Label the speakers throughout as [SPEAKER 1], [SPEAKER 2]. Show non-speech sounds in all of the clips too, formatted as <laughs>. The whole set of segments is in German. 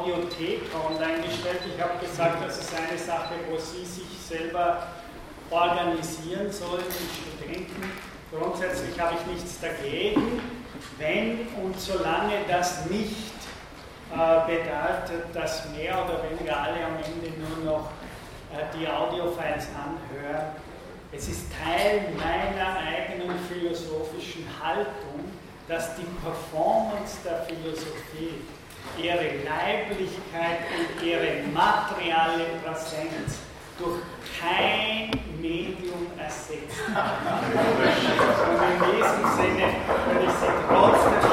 [SPEAKER 1] Audiothek online gestellt. Ich habe gesagt, das ist eine Sache, wo Sie sich selber organisieren sollen, die Studenten. Grundsätzlich habe ich nichts dagegen, wenn und solange das nicht äh, bedeutet, dass mehr oder weniger alle am Ende nur noch äh, die Audiofiles anhören. Es ist Teil meiner eigenen philosophischen Haltung, dass die Performance der Philosophie ihre Leiblichkeit und ihre materiale Präsenz durch kein Medium ersetzt. <laughs> und in diesem Sinne würde ich Sie trotzdem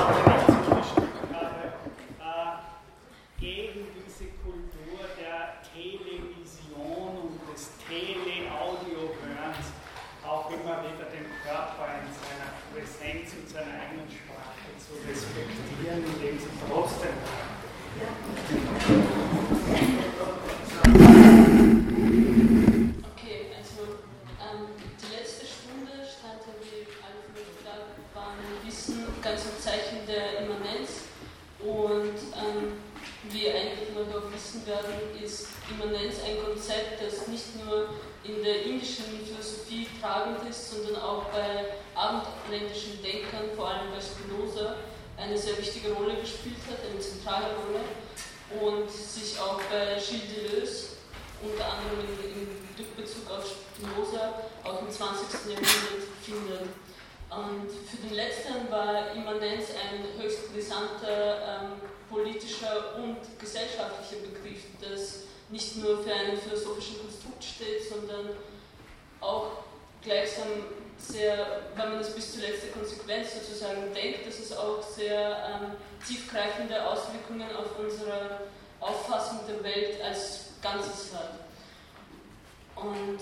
[SPEAKER 1] werden, ist Immanenz ein Konzept, das nicht nur in der indischen Philosophie tragend ist, sondern auch bei abendländischen Denkern, vor allem bei Spinoza, eine sehr wichtige Rolle gespielt hat, eine zentrale Rolle und sich auch bei Gilles Deleuze, unter anderem in, Rückbezug auf Spinoza, auch im 20. Jahrhundert findet. Und für den letzten war Immanenz ein höchst brisanter ähm, politischer und gesellschaftlicher Begriff, das nicht nur für einen philosophischen Konstrukt steht, sondern auch gleichsam sehr, wenn man das bis zur letzten Konsequenz sozusagen denkt, dass es auch sehr ähm, tiefgreifende Auswirkungen auf unsere Auffassung der Welt als Ganzes hat. Und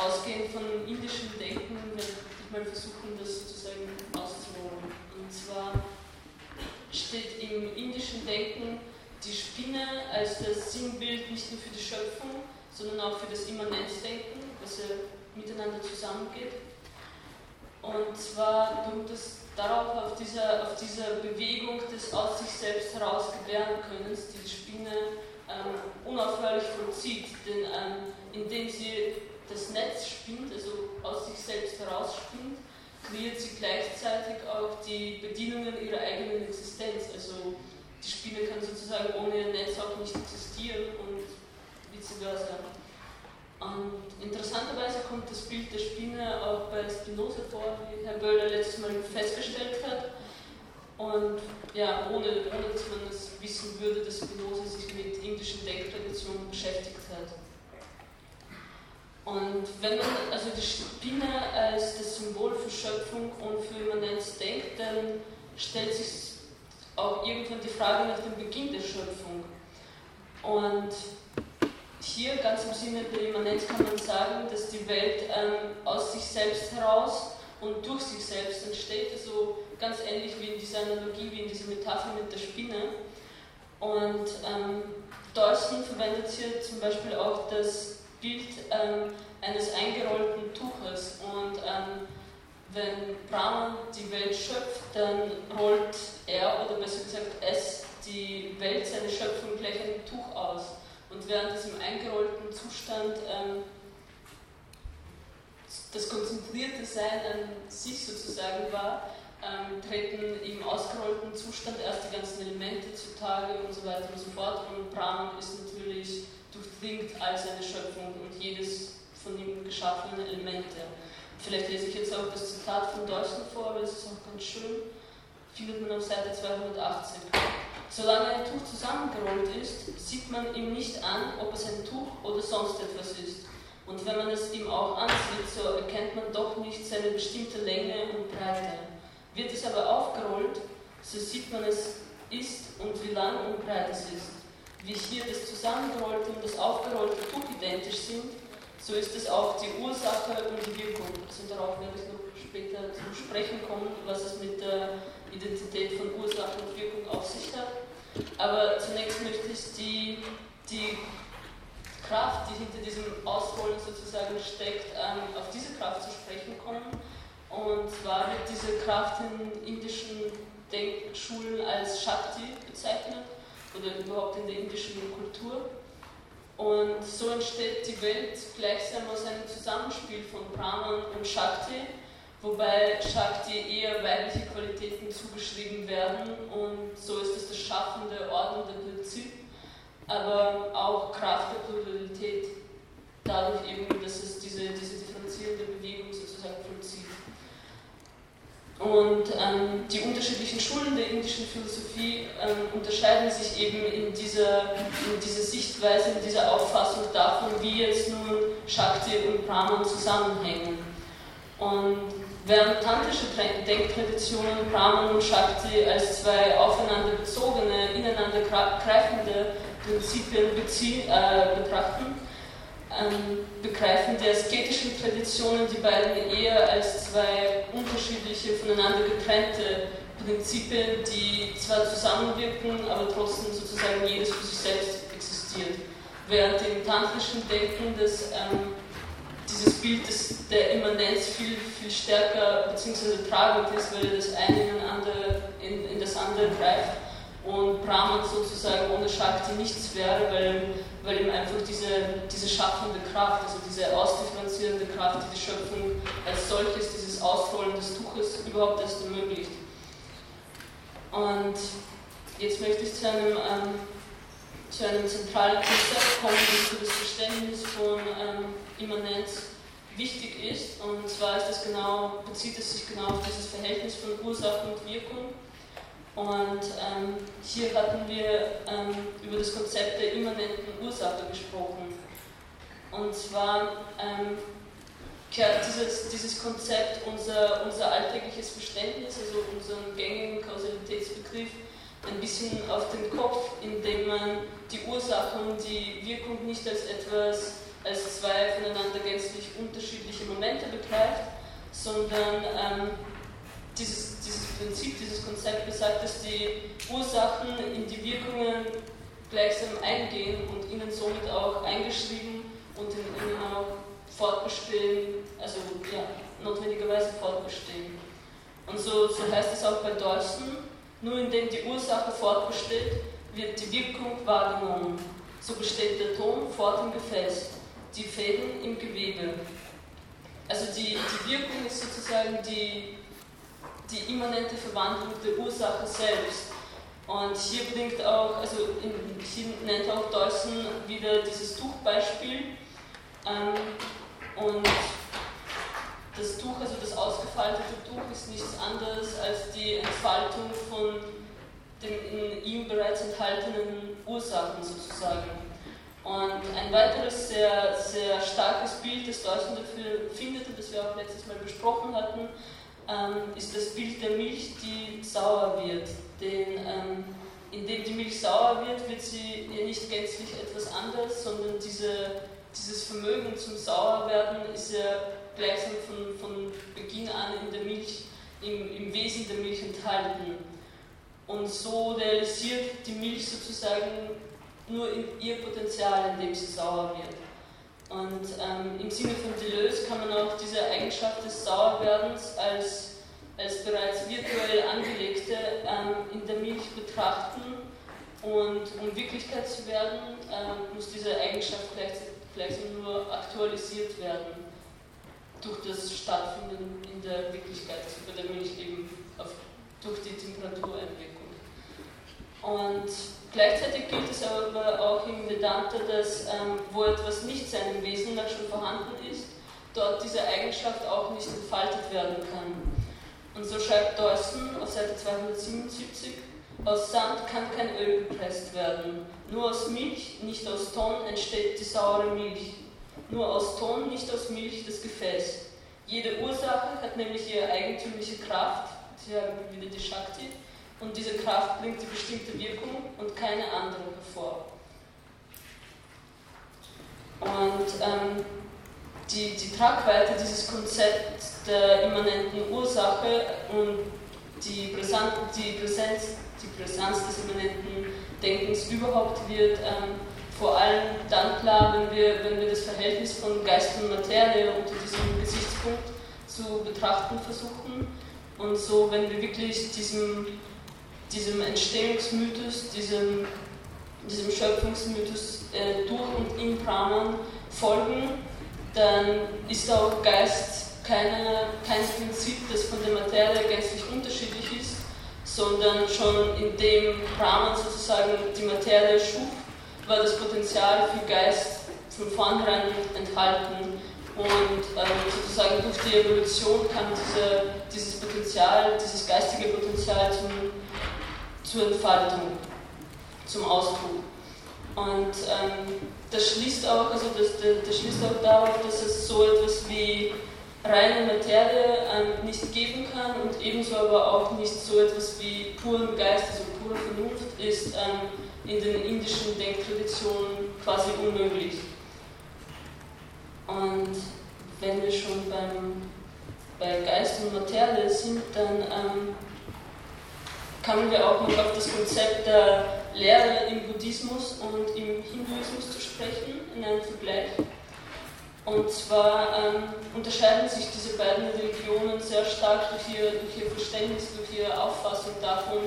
[SPEAKER 1] ausgehend von indischem Denken werde ich mal versuchen, das sozusagen auszuholen. Und zwar steht im indischen Denken die Spinne als das Sinnbild nicht nur für die Schöpfung, sondern auch für das Immanenzdenken, dass ja miteinander zusammengeht. Und zwar kommt es darauf, auf dieser, auf dieser Bewegung des aus sich selbst heraus herausgebären Könnens, die die Spinne ähm, unaufhörlich vollzieht. Denn ähm, indem sie das Netz spinnt, also aus sich selbst heraus spinnt, kreiert sie gleichzeitig auch die Bedingungen ihrer eigenen Existenz. Also die Spinne kann sozusagen ohne ihr Netz auch nicht existieren und vice versa. Und interessanterweise kommt das Bild der Spinne auch bei Spinoza vor, wie Herr Böller letztes Mal festgestellt hat. Und ja, ohne, ohne dass man es das wissen würde, dass Spinoza sich mit indischen Denktraditionen beschäftigt hat. Und wenn man, also die Spinne als das Symbol für Schöpfung und für Immanenz denkt, dann stellt sich auch irgendwann die Frage nach dem Beginn der Schöpfung. Und hier ganz im Sinne der Immanenz kann man sagen, dass die Welt ähm, aus sich selbst heraus und durch sich selbst entsteht, also ganz ähnlich wie in dieser Analogie, wie in dieser Metapher mit der Spinne. Und ähm, Dawson verwendet hier zum Beispiel auch das Bild ähm, eines eingerollten Tuches. Und ähm, wenn Brahman die Welt schöpft, dann rollt er oder besser gesagt es die Welt, seine Schöpfung gleich ein Tuch aus. Und während diesem eingerollten Zustand ähm, das konzentrierte Sein an sich sozusagen war, ähm, treten im ausgerollten Zustand erst die ganzen Elemente zutage und so weiter und so fort. Und Brahman ist natürlich durchdringt all seine Schöpfung und jedes von ihm geschaffene Element. Vielleicht lese ich jetzt auch das Zitat von Deutschland vor, aber es ist auch ganz schön. Findet man auf Seite 280. Solange ein Tuch zusammengerollt ist, sieht man ihm nicht an, ob es ein Tuch oder sonst etwas ist. Und wenn man es ihm auch ansieht, so erkennt man doch nicht seine bestimmte Länge und Breite. Wird es aber aufgerollt, so sieht man es ist und wie lang und breit es ist wie hier das zusammengerollte und das aufgerollte Tuch identisch sind, so ist es auch die Ursache und die Wirkung. Wir sind darauf nämlich noch später zu Sprechen kommen, was es mit der Identität von Ursache und Wirkung auf sich hat. Aber zunächst möchte ich die, die Kraft, die hinter diesem Ausrollen sozusagen steckt, ähm, auf diese Kraft zu sprechen kommen. Und zwar wird diese Kraft in indischen Denkschulen als Shakti bezeichnet oder überhaupt in der indischen Kultur. Und so entsteht die Welt gleichsam aus einem Zusammenspiel von Brahman und Shakti, wobei Shakti eher weibliche Qualitäten zugeschrieben werden und so ist es das schaffende, ordnende Prinzip, aber auch Kraft der Pluralität, dadurch eben, dass es diese, diese differenzierende Bewegung sozusagen vollzieht. Und ähm, die unterschiedlichen Schulen der indischen Philosophie ähm, unterscheiden sich eben in dieser, in dieser Sichtweise, in dieser Auffassung davon, wie jetzt nun Shakti und Brahman zusammenhängen. Und während tantrische Denktraditionen Brahman und Shakti als zwei aufeinander bezogene, ineinander greifende Prinzipien äh, betrachten, ähm, begreifen die asketischen Traditionen die beiden eher als zwei unterschiedliche, voneinander getrennte Prinzipien, die zwar zusammenwirken, aber trotzdem sozusagen jedes für sich selbst existiert. Während im tantrischen Denken das, ähm, dieses Bild des, der Immanenz viel, viel stärker bzw. tragend ist, weil das eine in, andere, in, in das andere greift und Brahman sozusagen ohne Shakti nichts wäre, weil, weil ihm einfach diese, diese schaffende Kraft, also diese ausdifferenzierende Kraft, die die Schöpfung als solches, dieses Ausrollen des Tuches überhaupt erst ermöglicht. Und jetzt möchte ich zu einem, ähm, zu einem zentralen Konzept kommen, das für das Verständnis von ähm, Immanenz wichtig ist. Und zwar ist das genau, bezieht es sich genau auf dieses Verhältnis von Ursache und Wirkung. Und ähm, hier hatten wir ähm, über das Konzept der immanenten Ursache gesprochen. Und zwar ähm, kehrt dieses, dieses Konzept unser, unser alltägliches Verständnis, also unseren gängigen Kausalitätsbegriff, ein bisschen auf den Kopf, indem man die Ursache und die Wirkung nicht als etwas, als zwei voneinander gänzlich unterschiedliche Momente begreift, sondern ähm, dieses, dieses Prinzip, dieses Konzept besagt, dass die Ursachen in die Wirkungen gleichsam eingehen und ihnen somit auch eingeschrieben und in ihnen auch fortbestehen, also ja, notwendigerweise fortbestehen. Und so, so heißt es auch bei Dawson, nur indem die Ursache fortbesteht, wird die Wirkung wahrgenommen. So besteht der Ton fort im Gefäß, die Fäden im Gewebe. Also die, die Wirkung ist sozusagen die, die immanente Verwandlung der Ursache selbst. Und hier bringt auch, also in, hier nennt auch Dawson wieder dieses Tuchbeispiel. Ähm, und das Tuch, also das ausgefaltete Tuch, ist nichts anderes als die Entfaltung von den in ihm bereits enthaltenen Ursachen sozusagen. Und ein weiteres sehr, sehr starkes Bild, das Dawson dafür findet das wir auch letztes Mal besprochen hatten, ähm, ist das Bild der Milch, die sauer wird. Denn ähm, indem die Milch sauer wird, wird sie ja nicht gänzlich etwas anderes, sondern diese, dieses Vermögen zum Sauerwerden ist ja gleichsam von, von Beginn an in der Milch, im, im Wesen der Milch enthalten. Und so realisiert die Milch sozusagen nur ihr Potenzial, indem sie sauer wird. Und ähm, im Sinne von Deleuze kann man auch diese Eigenschaft des Sauerwerdens als, als bereits virtuell angelegte ähm, in der Milch betrachten. Und um Wirklichkeit zu werden, ähm, muss diese Eigenschaft gleichzeitig nur aktualisiert werden durch das Stattfinden in der Wirklichkeit, bei der Milch eben auf, durch die Temperatureinwirkung. Und Gleichzeitig gilt es aber auch im Vedanta, dass ähm, wo etwas nicht seinem Wesen nach schon vorhanden ist, dort diese Eigenschaft auch nicht entfaltet werden kann. Und so schreibt Dawson auf Seite 277, aus Sand kann kein Öl gepresst werden. Nur aus Milch, nicht aus Ton, entsteht die saure Milch. Nur aus Ton, nicht aus Milch, das Gefäß. Jede Ursache hat nämlich ihre eigentümliche Kraft, sie haben wieder die Shakti, und diese Kraft bringt die bestimmte Wirkung und keine andere hervor. Und ähm, die, die Tragweite dieses Konzepts der immanenten Ursache und die, Präsenz, die, Präsenz, die Präsenz des immanenten Denkens überhaupt wird ähm, vor allem dann klar, wenn wir, wenn wir das Verhältnis von Geist und Materie unter diesem Gesichtspunkt zu betrachten versuchen. Und so, wenn wir wirklich diesem, diesem Entstehungsmythos, diesem, diesem Schöpfungsmythos äh, durch und in Brahman folgen, dann ist auch Geist keine, kein Prinzip, das von der Materie gänzlich unterschiedlich ist, sondern schon in dem Brahman sozusagen die Materie schuf, war das Potenzial für Geist von vornherein enthalten. Und ähm, sozusagen durch die Evolution kam diese, dieses Potenzial, dieses geistige Potenzial zum, zur Entfaltung, zum Ausdruck. Und ähm, das schließt auch, also das, das, das, schließt auch darauf, dass es so etwas wie reine Materie ähm, nicht geben kann und ebenso aber auch nicht so etwas wie puren Geist, also pure Vernunft ist ähm, in den indischen Denktraditionen quasi unmöglich. Und wenn wir schon beim, bei Geist und Materie sind, dann ähm, kamen wir auch noch auf das Konzept der Lehre im Buddhismus und im Hinduismus zu sprechen, in einem Vergleich. Und zwar ähm, unterscheiden sich diese beiden Religionen sehr stark durch ihr, durch ihr Verständnis, durch ihre Auffassung davon,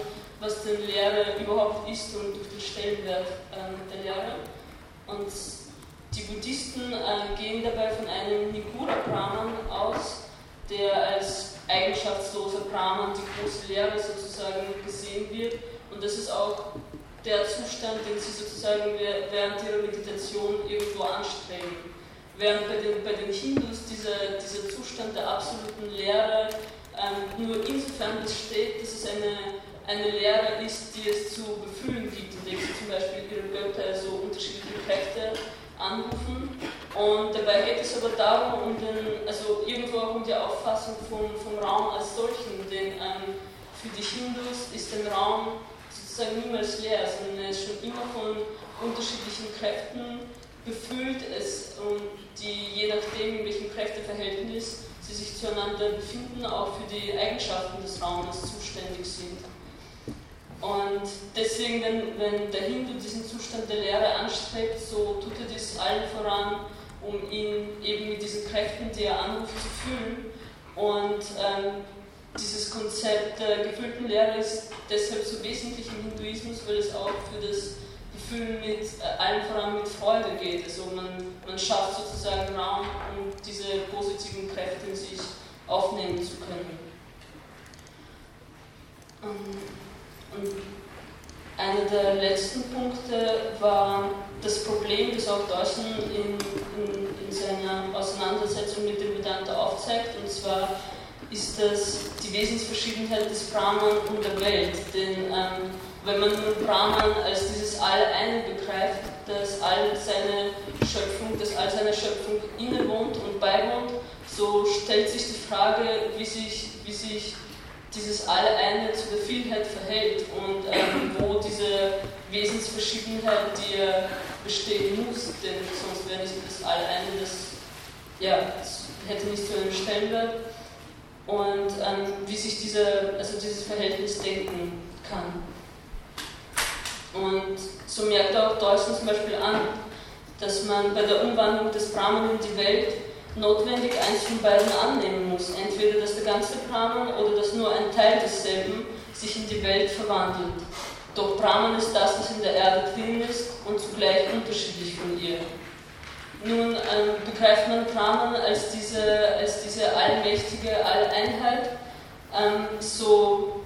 [SPEAKER 1] was denn Lehre überhaupt ist und durch den Stellenwert ähm, der Lehre. Und die Buddhisten äh, gehen dabei von einem Nigura Brahman aus, der als eigenschaftsloser Brahman die große Lehre sozusagen gesehen wird. Und das ist auch der Zustand, den sie sozusagen während ihrer Meditation irgendwo anstreben. Während bei den, bei den Hindus dieser, dieser Zustand der absoluten Lehre ähm, nur insofern besteht, dass es eine, eine Lehre ist, die es zu befühlen gibt, indem sie zum Beispiel ihre Götter so unterschiedliche Kräfte anrufen. Und dabei geht es aber darum, um den, also irgendwo auch um die Auffassung vom, vom Raum als solchen, denn ähm, für die Hindus ist ein Raum sozusagen niemals leer, sondern er ist schon immer von unterschiedlichen Kräften befüllt, es, und die je nachdem, in welchem Kräfteverhältnis sie sich zueinander befinden, auch für die Eigenschaften des Raumes zuständig sind. Und deswegen, wenn, wenn der Hindu diesen Zustand der Lehre anstrebt, so tut er dies allen voran, um ihn eben mit diesen Kräften, die er anruft, zu fühlen. Und ähm, dieses Konzept der gefüllten Lehre ist deshalb so wesentlich im Hinduismus, weil es auch für das Gefühl mit äh, allen voran mit Freude geht. Also man, man schafft sozusagen Raum, um diese positiven Kräfte in sich aufnehmen zu können. Ähm, und einer der letzten Punkte war das Problem, das auch Dawson in, in, in seiner Auseinandersetzung mit dem Vedanta aufzeigt, und zwar ist das die Wesensverschiedenheit des Brahman und der Welt. Denn ähm, wenn man nun Brahman als dieses All-Eine begreift, das all seine Schöpfung, das all seiner Schöpfung innewohnt und beiwohnt, so stellt sich die Frage, wie sich, wie sich dieses All-Eine zu der Vielheit verhält und ähm, wo diese Wesensverschiedenheit, die ja bestehen muss, denn sonst wäre nicht das All-Eine, das ja, das hätte nicht so einen Stellenwert und ähm, wie sich diese, also dieses Verhältnis denken kann. Und so merkt auch Dawson zum Beispiel an, dass man bei der Umwandlung des Brahman in die Welt notwendig eins von beiden annehmen muss. Entweder dass der ganze Brahman oder dass nur ein Teil desselben sich in die Welt verwandelt. Doch Brahman ist das, was in der Erde drin ist und zugleich unterschiedlich von ihr. Nun ähm, begreift man Brahman als diese, als diese allmächtige Alleinheit. Ähm, so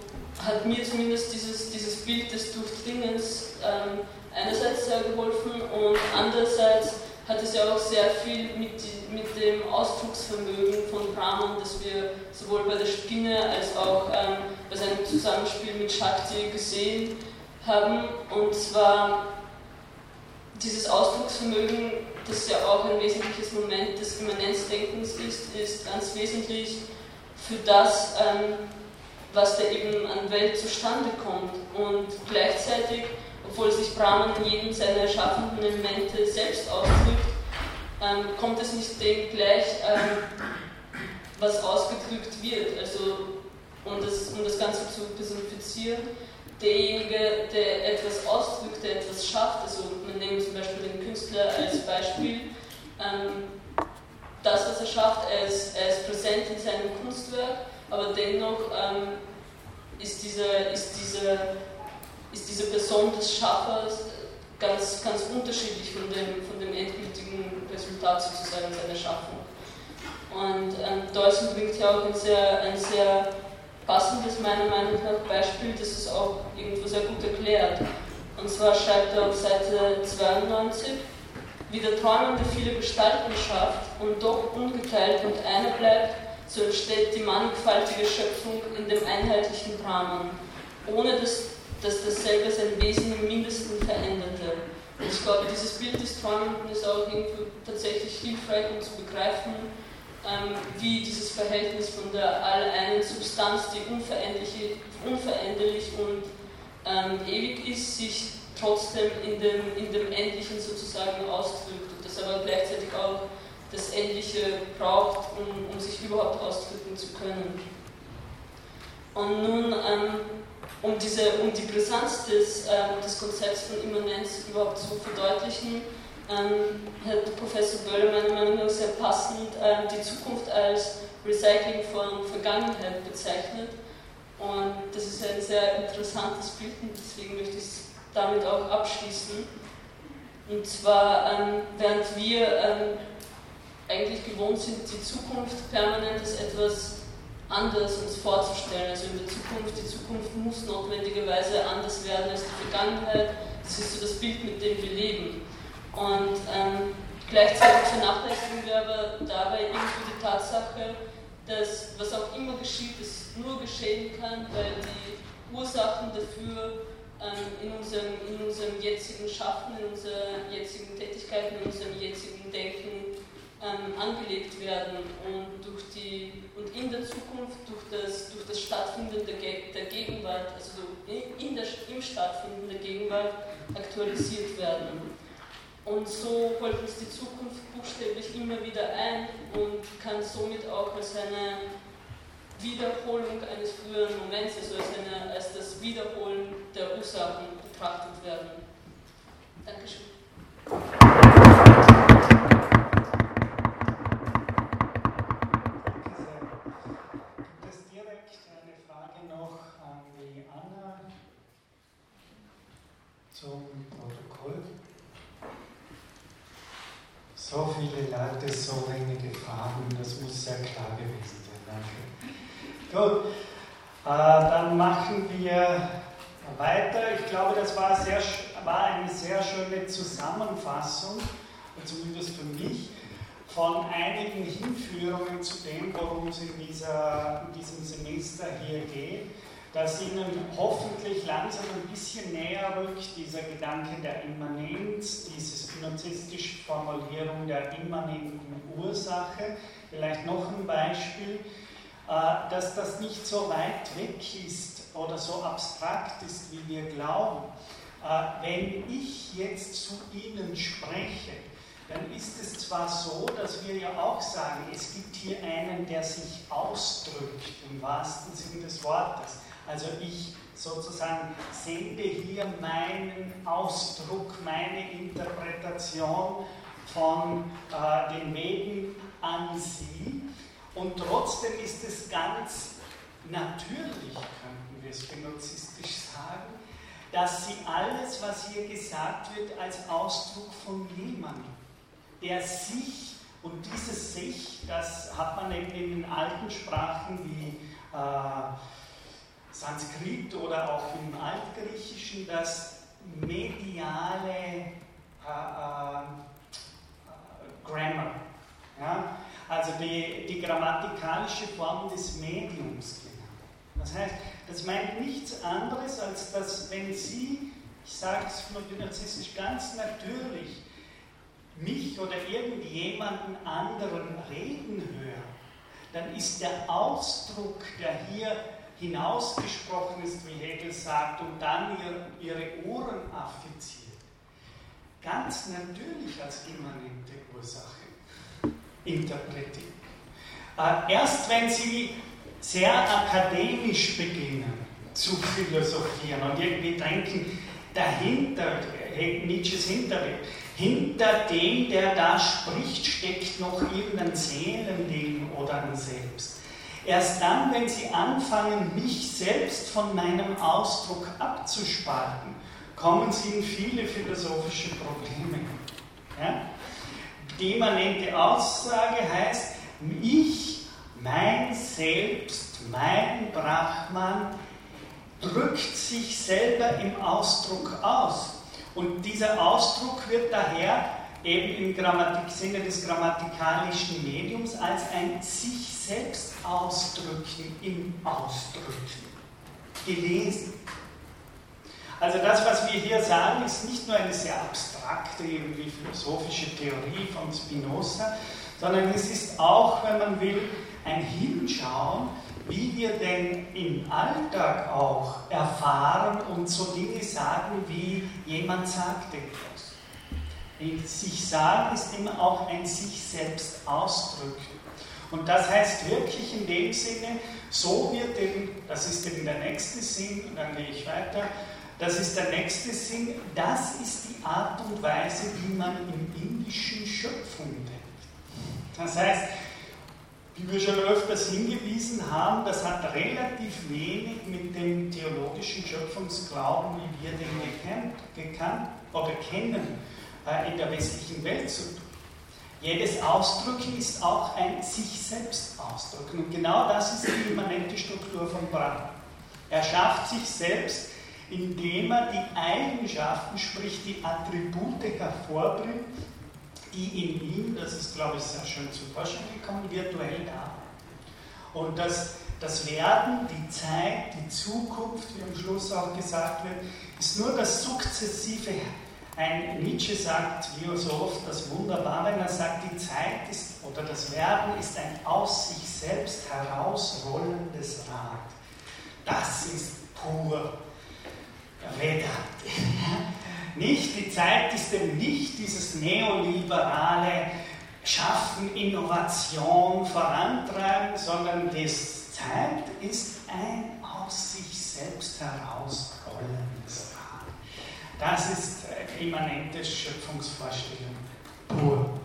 [SPEAKER 1] hat mir zumindest dieses, dieses Bild des Durchdringens ähm, einerseits sehr geholfen und andererseits hat es ja auch sehr viel mit, mit dem Ausdrucksvermögen von Brahman, das wir sowohl bei der Spinne als auch ähm, bei seinem Zusammenspiel mit Shakti gesehen haben. Und zwar dieses Ausdrucksvermögen das ja auch ein wesentliches Moment des Immanenzdenkens ist, ist ganz wesentlich für das, ähm, was da eben an Welt zustande kommt. Und gleichzeitig, obwohl sich Brahman in jedem seiner erschaffenden Elemente selbst ausdrückt, ähm, kommt es nicht dem gleich, ähm, was ausgedrückt wird. Also, um das, um das Ganze zu personifizieren, derjenige, der etwas ausdrückt, der etwas schafft, also man nimmt zum Beispiel den Künstler als Beispiel, ähm, das, was er schafft, er ist, er ist präsent in seinem Kunstwerk, aber dennoch ähm, ist, diese, ist, diese, ist diese Person des Schaffers ganz, ganz unterschiedlich von dem, von dem endgültigen Resultat sozusagen seiner Schaffung. Und ähm, Deussen bringt ja auch ein sehr, ein sehr passendes, meiner Meinung nach, Beispiel, das es auch irgendwo sehr gut erklärt. Und zwar schreibt er auf Seite 92, wie der Träumende viele Gestalten schafft und doch ungeteilt und einer bleibt, so entsteht die mannigfaltige Schöpfung in dem einheitlichen Brahman, ohne dass, dass dasselbe sein Wesen im Mindesten veränderte. Und ich glaube, dieses Bild des Träumenden ist auch irgendwo tatsächlich hilfreich, um zu begreifen, ähm, wie dieses Verhältnis von der alleinen Substanz, die unveränderlich, unveränderlich und ähm, ewig ist, sich trotzdem in dem, in dem Endlichen sozusagen ausdrückt und das aber gleichzeitig auch das Endliche braucht, um, um sich überhaupt ausdrücken zu können. Und nun, ähm, um, diese, um die Brisanz des, ähm, des Konzepts von Immanenz überhaupt zu verdeutlichen, ähm, hat Professor Böller meiner Meinung nach sehr passend ähm, die Zukunft als Recycling von Vergangenheit bezeichnet. Und das ist ein sehr interessantes Bild und deswegen möchte ich es damit auch abschließen. Und zwar, ähm, während wir ähm, eigentlich gewohnt sind, die Zukunft permanent als etwas anders uns vorzustellen. Also in der Zukunft, die Zukunft muss notwendigerweise anders werden als die Vergangenheit. Das ist so das Bild, mit dem wir leben. Und ähm, gleichzeitig vernachlässigen wir aber dabei irgendwie die Tatsache, dass was auch immer geschieht, es nur geschehen kann, weil die Ursachen dafür ähm, in, unserem, in unserem jetzigen Schaffen, in unserer jetzigen Tätigkeit, in unserem jetzigen Denken ähm, angelegt werden und, durch die, und in der Zukunft durch das, durch das Stattfinden der, der Gegenwart, also in der, im Stattfinden der Gegenwart aktualisiert werden. Und so holt uns die Zukunft buchstäblich immer wieder ein und kann somit auch als eine Wiederholung eines früheren Moments, also als, eine, als das Wiederholen der Ursachen betrachtet werden. Dankeschön.
[SPEAKER 2] Gibt es direkt eine Frage noch an die Anna zum Protokoll? So viele Leute, so wenige Fragen, das muss sehr klar gewesen sein. Danke. Gut, äh, dann machen wir weiter. Ich glaube, das war, sehr, war eine sehr schöne Zusammenfassung, zumindest für mich, von einigen Hinführungen zu dem, worum es in, dieser, in diesem Semester hier geht dass Ihnen hoffentlich langsam ein bisschen näher rückt, dieser Gedanke der Immanenz, diese spinozistische Formulierung der immanenten Ursache. Vielleicht noch ein Beispiel, äh, dass das nicht so weit weg ist oder so abstrakt ist, wie wir glauben. Äh, wenn ich jetzt zu Ihnen spreche, dann ist es zwar so, dass wir ja auch sagen, es gibt hier einen, der sich ausdrückt, im wahrsten Sinne des Wortes. Also ich sozusagen sende hier meinen Ausdruck, meine Interpretation von äh, den Wegen an Sie. Und trotzdem ist es ganz natürlich, könnten wir es benozistisch sagen, dass Sie alles, was hier gesagt wird, als Ausdruck von jemandem, der sich, und dieses sich, das hat man eben in den alten Sprachen wie äh, Sanskrit oder auch im Altgriechischen das mediale äh, äh, Grammar. Ja? Also die, die grammatikalische Form des Mediums genannt. Das heißt, das meint nichts anderes, als dass, wenn Sie, ich sage es narzisstisch ganz natürlich, mich oder irgendjemanden anderen reden hören, dann ist der Ausdruck, der hier hinausgesprochen ist, wie Hegel sagt, und dann ihr, ihre Ohren affiziert. Ganz natürlich als immanente Ursache interpretiert. Äh, erst wenn Sie sehr akademisch beginnen, zu philosophieren und irgendwie denken, dahinter, Nietzsches Hinterwelt, hinter dem, der da spricht, steckt noch irgendein Seelending oder ein Selbst. Erst dann, wenn sie anfangen, mich selbst von meinem Ausdruck abzuspalten, kommen sie in viele philosophische Probleme. Ja? Die immanente Aussage heißt, ich, mein Selbst, mein Brahman, drückt sich selber im Ausdruck aus. Und dieser Ausdruck wird daher eben im Grammatik Sinne des grammatikalischen Mediums als ein sich selbst ausdrücken im Ausdrücken gelesen. Also das, was wir hier sagen, ist nicht nur eine sehr abstrakte, irgendwie philosophische Theorie von Spinoza, sondern es ist auch, wenn man will, ein Hinschauen wie wir denn im Alltag auch erfahren und so Dinge sagen wie jemand sagt etwas. Sich sagen ist immer auch ein sich selbst ausdrücken. Und das heißt wirklich in dem Sinne, so wird eben, das ist eben der nächste Sinn, und dann gehe ich weiter, das ist der nächste Sinn, das ist die Art und Weise, wie man im Indischen Schöpfung denkt. Das heißt, wie wir schon öfters hingewiesen haben, das hat relativ wenig mit dem theologischen Schöpfungsglauben, wie wir den gekannt, gekannt oder kennen, in der westlichen Welt zu tun. Jedes Ausdrücken ist auch ein sich selbst ausdrücken. Und genau das ist die immanente Struktur von Brahma. Er schafft sich selbst, indem er die Eigenschaften, sprich die Attribute hervorbringt, die in ihm, das ist glaube ich sehr schön zum Vorschein gekommen, virtuell da. Und das, das Werden, die Zeit, die Zukunft, wie am Schluss auch gesagt wird, ist nur das sukzessive. Ein Nietzsche sagt, wie so oft, das wunderbar, wenn er sagt, die Zeit ist oder das Werden ist ein aus sich selbst herausrollendes Rad. Das ist pur Vedant. <laughs> Nicht, die Zeit ist eben nicht dieses neoliberale Schaffen, Innovation vorantreiben, sondern die Zeit ist ein aus sich selbst herausrollendes Rad. Das ist äh, immanente Schöpfungsvorstellung pur.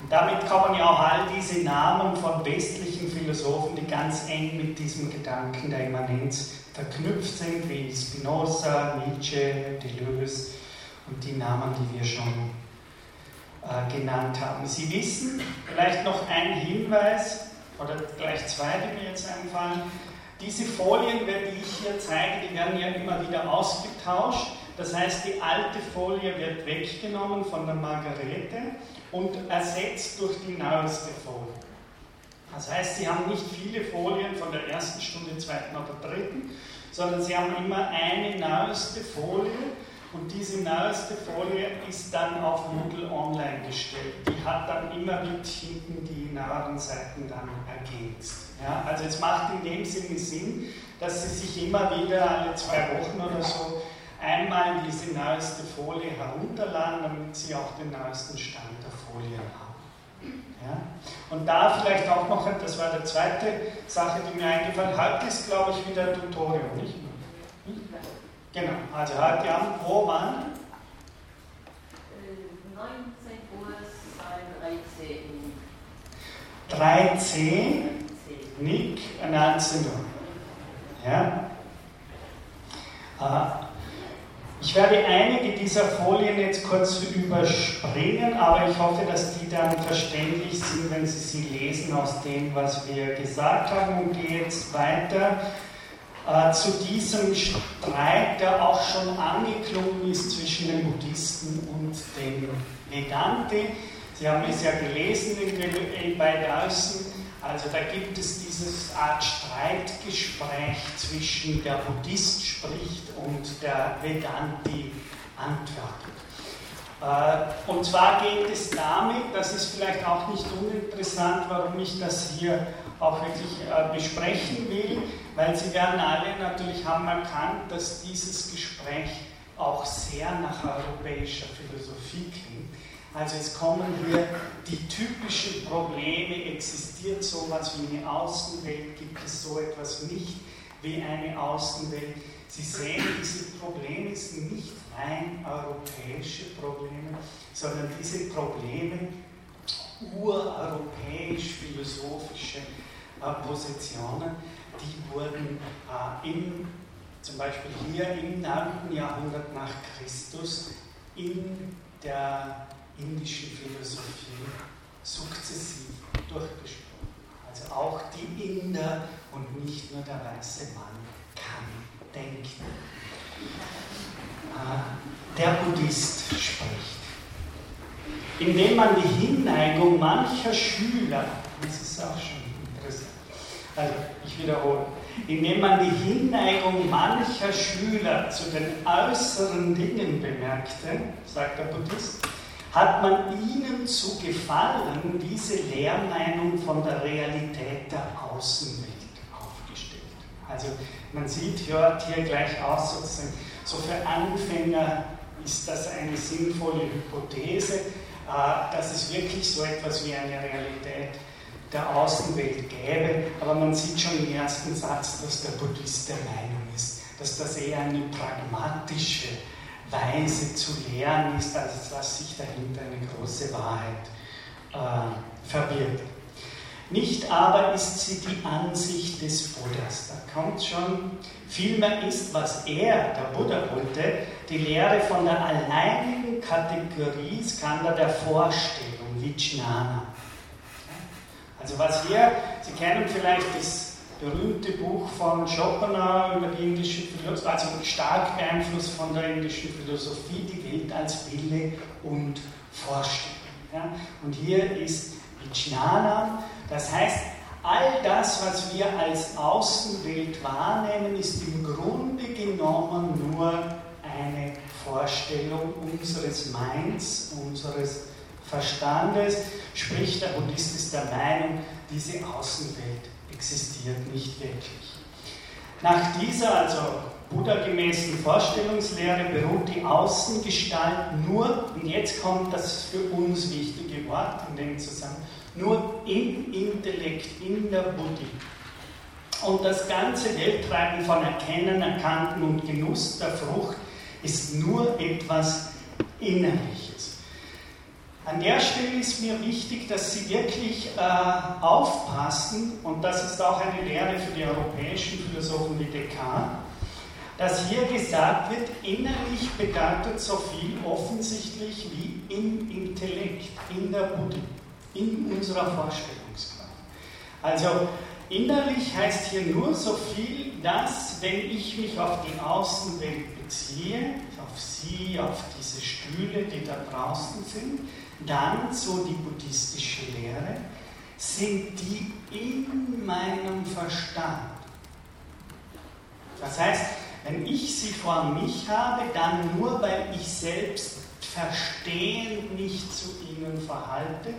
[SPEAKER 2] Und damit kommen ja auch all diese Namen von westlichen Philosophen, die ganz eng mit diesem Gedanken der Immanenz verknüpft sind, wie Spinoza, Nietzsche, Deleuze und die Namen, die wir schon äh, genannt haben. Sie wissen, vielleicht noch ein Hinweis, oder gleich zwei, die mir jetzt einfallen. Diese Folien, die ich hier zeige, die werden ja immer wieder ausgetauscht. Das heißt, die alte Folie wird weggenommen von der Margarete und ersetzt durch die neueste Folie. Das heißt, Sie haben nicht viele Folien von der ersten Stunde, zweiten oder dritten, sondern Sie haben immer eine neueste Folie und diese neueste Folie ist dann auf Moodle online gestellt. Die hat dann immer mit hinten die neueren Seiten dann ergänzt. Ja, also es macht in dem Sinne Sinn, dass Sie sich immer wieder alle zwei Wochen oder so einmal diese neueste Folie herunterladen, damit Sie auch den neuesten Stand der Folie haben. Ja? Und da vielleicht auch noch, das war die zweite Sache, die mir eingefallen hat, ist, glaube ich, wieder ein Tutorial, nicht? Genau, also heute Abend, wo, wann?
[SPEAKER 3] 19 Uhr, Saal
[SPEAKER 2] 13. 13, Nick, 19 Uhr. Ja? Ah, ich werde einige dieser Folien jetzt kurz überspringen, aber ich hoffe, dass die dann verständlich sind, wenn Sie sie lesen aus dem, was wir gesagt haben und gehe jetzt weiter äh, zu diesem Streit, der auch schon angeklungen ist zwischen den Buddhisten und den Vedanti. Sie haben es ja gelesen in, bei Dawson. Also da gibt es dieses Art Streitgespräch zwischen der Buddhist spricht und der Vedanti antwortet. Äh, und zwar geht es damit, das ist vielleicht auch nicht uninteressant, warum ich das hier auch wirklich äh, besprechen will, weil Sie werden alle natürlich haben erkannt, dass dieses Gespräch auch sehr nach europäischer Philosophie klingt. Also es kommen hier die typischen Probleme, existiert sowas wie eine Außenwelt, gibt es so etwas nicht, wie eine Außenwelt. Sie sehen, diese Probleme sind nicht rein europäische Probleme, sondern diese Probleme ureuropäisch-philosophische äh, Positionen, die wurden äh, in, zum Beispiel hier im 9. Jahrhundert nach Christus in der indischen Philosophie sukzessiv durchgesprochen. Also auch die Inder und nicht nur der weiße Mann kann denken. Äh, der Buddhist spricht. Indem man die Hinneigung mancher Schüler, das ist auch schon interessant, also ich wiederhole, indem man die Hinneigung mancher Schüler zu den äußeren Dingen bemerkte, sagt der Buddhist, hat man ihnen zu gefallen diese Lehrmeinung von der Realität der Außenwelt aufgestellt. Also man sieht, hört hier gleich aus, sozusagen, so für Anfänger ist das eine sinnvolle Hypothese, äh, dass es wirklich so etwas wie eine Realität der Außenwelt gäbe, aber man sieht schon im ersten Satz, dass der Buddhist der Meinung ist, dass das eher eine pragmatische Weise zu lehren ist, als dass sich dahinter eine große Wahrheit äh, verbirgt. Nicht aber ist sie die Ansicht des Buddhas. Da kommt schon, vielmehr ist, was er, der Buddha, wollte, die Lehre von der alleinigen Kategorie Skanda der Vorstellung, Vijnana. Also was hier, Sie kennen vielleicht das berühmte Buch von Schopenhauer über die indische Philosophie, also stark beeinflusst von der indischen Philosophie, die Welt als Wille und Vorstellung. Ja? Und hier ist Vijnana, das heißt, all das, was wir als Außenwelt wahrnehmen, ist im Grunde genommen nur eine Vorstellung unseres Minds, unseres Verstandes. Sprich, der Buddhist ist der Meinung, diese Außenwelt existiert nicht wirklich. Nach dieser, also buddha-gemäßen Vorstellungslehre beruht die Außengestalt nur, und jetzt kommt das für uns wichtige Wort in dem Zusammenhang, nur im Intellekt, in der Buddhi. Und das ganze Welttreiben von Erkennen, Erkannten und Genuss der Frucht ist nur etwas Innerliches. An der Stelle ist mir wichtig, dass Sie wirklich äh, aufpassen, und das ist auch eine Lehre für die europäischen Philosophen wie Descartes, dass hier gesagt wird, innerlich bedeutet so viel offensichtlich wie im Intellekt, in der Buddhi, in unserer Vorstellungskraft. Also innerlich heißt hier nur so viel, dass wenn ich mich auf die Außenwelt beziehe, auf Sie, auf diese Stühle, die da draußen sind, dann, so die buddhistische Lehre, sind die in meinem Verstand. Das heißt, wenn ich sie vor mich habe, dann nur, weil ich selbst verstehen nicht zu ihnen verhalte.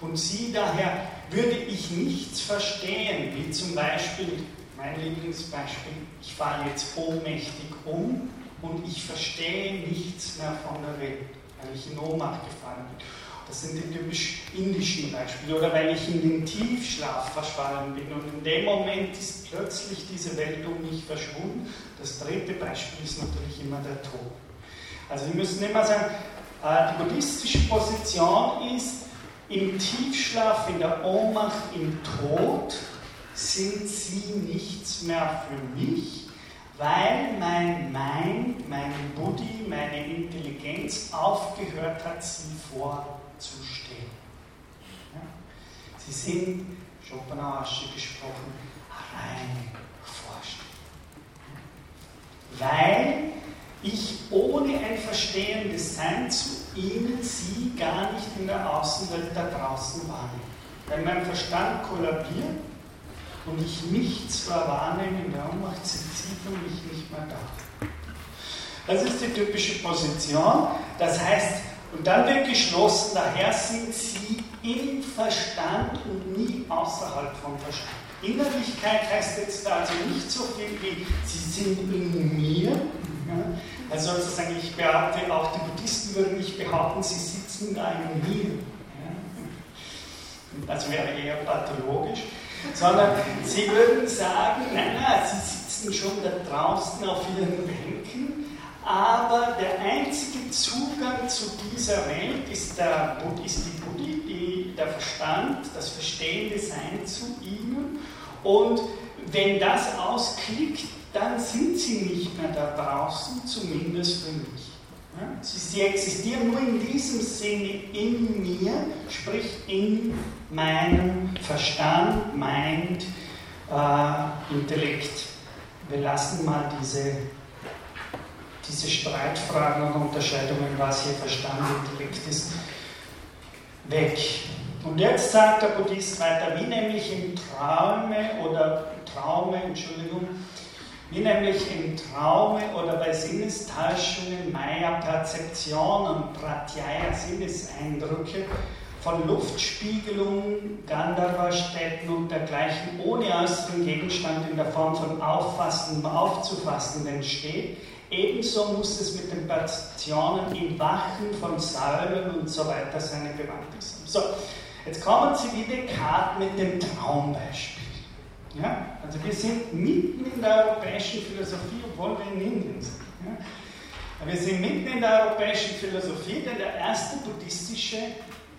[SPEAKER 2] Und sie daher würde ich nichts verstehen, wie zum Beispiel, mein Lieblingsbeispiel, ich falle jetzt ohnmächtig um und ich verstehe nichts mehr von der Welt, weil ich in Ohnmacht gefallen bin. Das sind die typisch indischen Beispiele. Oder weil ich in den Tiefschlaf verschwallen bin und in dem Moment ist plötzlich diese Welt um mich verschwunden. Das dritte Beispiel ist natürlich immer der Tod. Also wir müssen immer sagen, äh, die buddhistische Position ist, im Tiefschlaf, in der Ohnmacht, im Tod sind sie nichts mehr für mich, weil mein Mind, mein Buddhi, meine Intelligenz aufgehört hat, sie vor zu stehen. Ja? Sie sind, Schopenhauersche gesprochen, reine Vorstellung. Weil ich ohne ein verstehendes Sein zu ihnen sie gar nicht in der Außenwelt da draußen wahrnehme. Wenn mein Verstand kollabiert und ich nichts mehr wahrnehme in der Ohnmacht, sind sie für mich nicht mehr da. Das ist die typische Position. Das heißt, und dann wird geschlossen, daher sind sie im Verstand und nie außerhalb vom Verstand. Innerlichkeit heißt jetzt also nicht so viel wie, sie sind in mir. Ja? Also sozusagen, ich behaupte, auch die Buddhisten würden nicht behaupten, sie sitzen da in mir. Ja? Das wäre eher pathologisch. Sondern sie würden sagen, nein, nein, sie sitzen schon da draußen auf ihren Bänken, aber der einzige Zugang zu dieser Welt ist, der, ist die Buddhi, die, der Verstand, das verstehende Sein zu ihnen. Und wenn das ausklickt, dann sind sie nicht mehr da draußen, zumindest für mich. Sie, sie existieren nur in diesem Sinne in mir, sprich in meinem Verstand, Mind, äh, Intellekt. Wir lassen mal diese, diese Streitfragen und Unterscheidungen, was hier Verstand, Intellekt ist, weg. Und jetzt sagt der Buddhist weiter, wie nämlich im Traume oder Traume, Entschuldigung, wie nämlich im Traume oder bei Sinnestäuschungen Maya-Perzeption und Pratyaya Sinneseindrücke von Luftspiegelungen, Gandharva-Städten und dergleichen ohne äußeren Gegenstand in der Form von auffassendem, aufzufassenden entsteht, ebenso muss es mit den Perzeptionen im Wachen von Säulen und so weiter seine Bewandtnis haben. So, jetzt kommen Sie wie Descartes mit dem Traumbeispiel. Ja? Also wir sind mitten in der europäischen Philosophie, obwohl wir in Indien sind. Ja? Wir sind mitten in der europäischen Philosophie, denn der erste buddhistische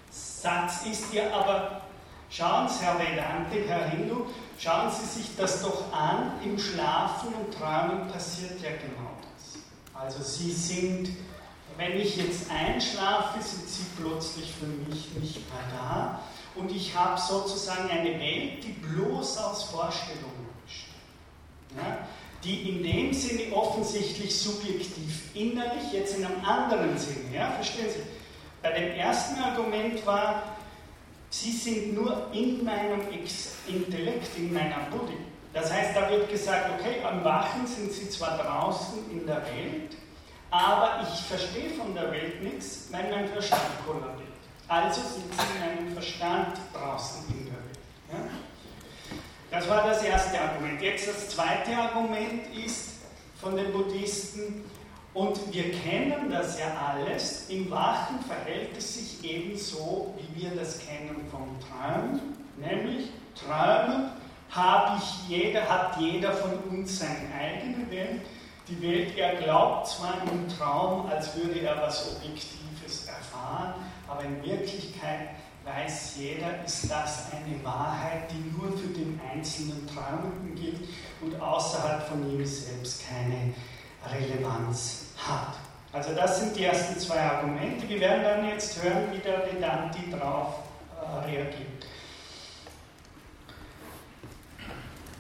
[SPEAKER 2] Satz ist ja aber, schauen Sie, Herr Vedante, Herr Hindu, schauen Sie sich das doch an, im Schlafen und Träumen passiert ja genau das. Also Sie sind, wenn ich jetzt einschlafe, sind Sie plötzlich für mich nicht mehr da und ich habe sozusagen eine Welt, die bloß aus Vorstellungen besteht. Ja? Die in dem Sinne offensichtlich subjektiv innerlich, jetzt in einem anderen Sinne, ja? verstehen Sie? Bei dem ersten Argument war, Sie sind nur in meinem Intellekt, in meiner Buddhi. Das heißt, da wird gesagt, okay, am Wachen sind Sie zwar draußen in der Welt, aber ich verstehe von der Welt nichts, weil mein Verstand kollabiert. Also sind sie in einem Verstand draußen in der Welt. Ja? Das war das erste Argument. Jetzt das zweite Argument ist von den Buddhisten, und wir kennen das ja alles, im Wachen verhält es sich ebenso, wie wir das kennen vom Träumen, nämlich Träumen habe ich jeder, hat jeder von uns seine eigene Welt. Die Welt, er glaubt zwar im Traum, als würde er was Objektives erfahren, aber in Wirklichkeit weiß jeder, ist das eine Wahrheit, die nur für den einzelnen Träumenden gilt und außerhalb von ihm selbst keine Relevanz hat. Also das sind die ersten zwei Argumente. Wir werden dann jetzt hören, wie der Vedanti darauf äh, reagiert.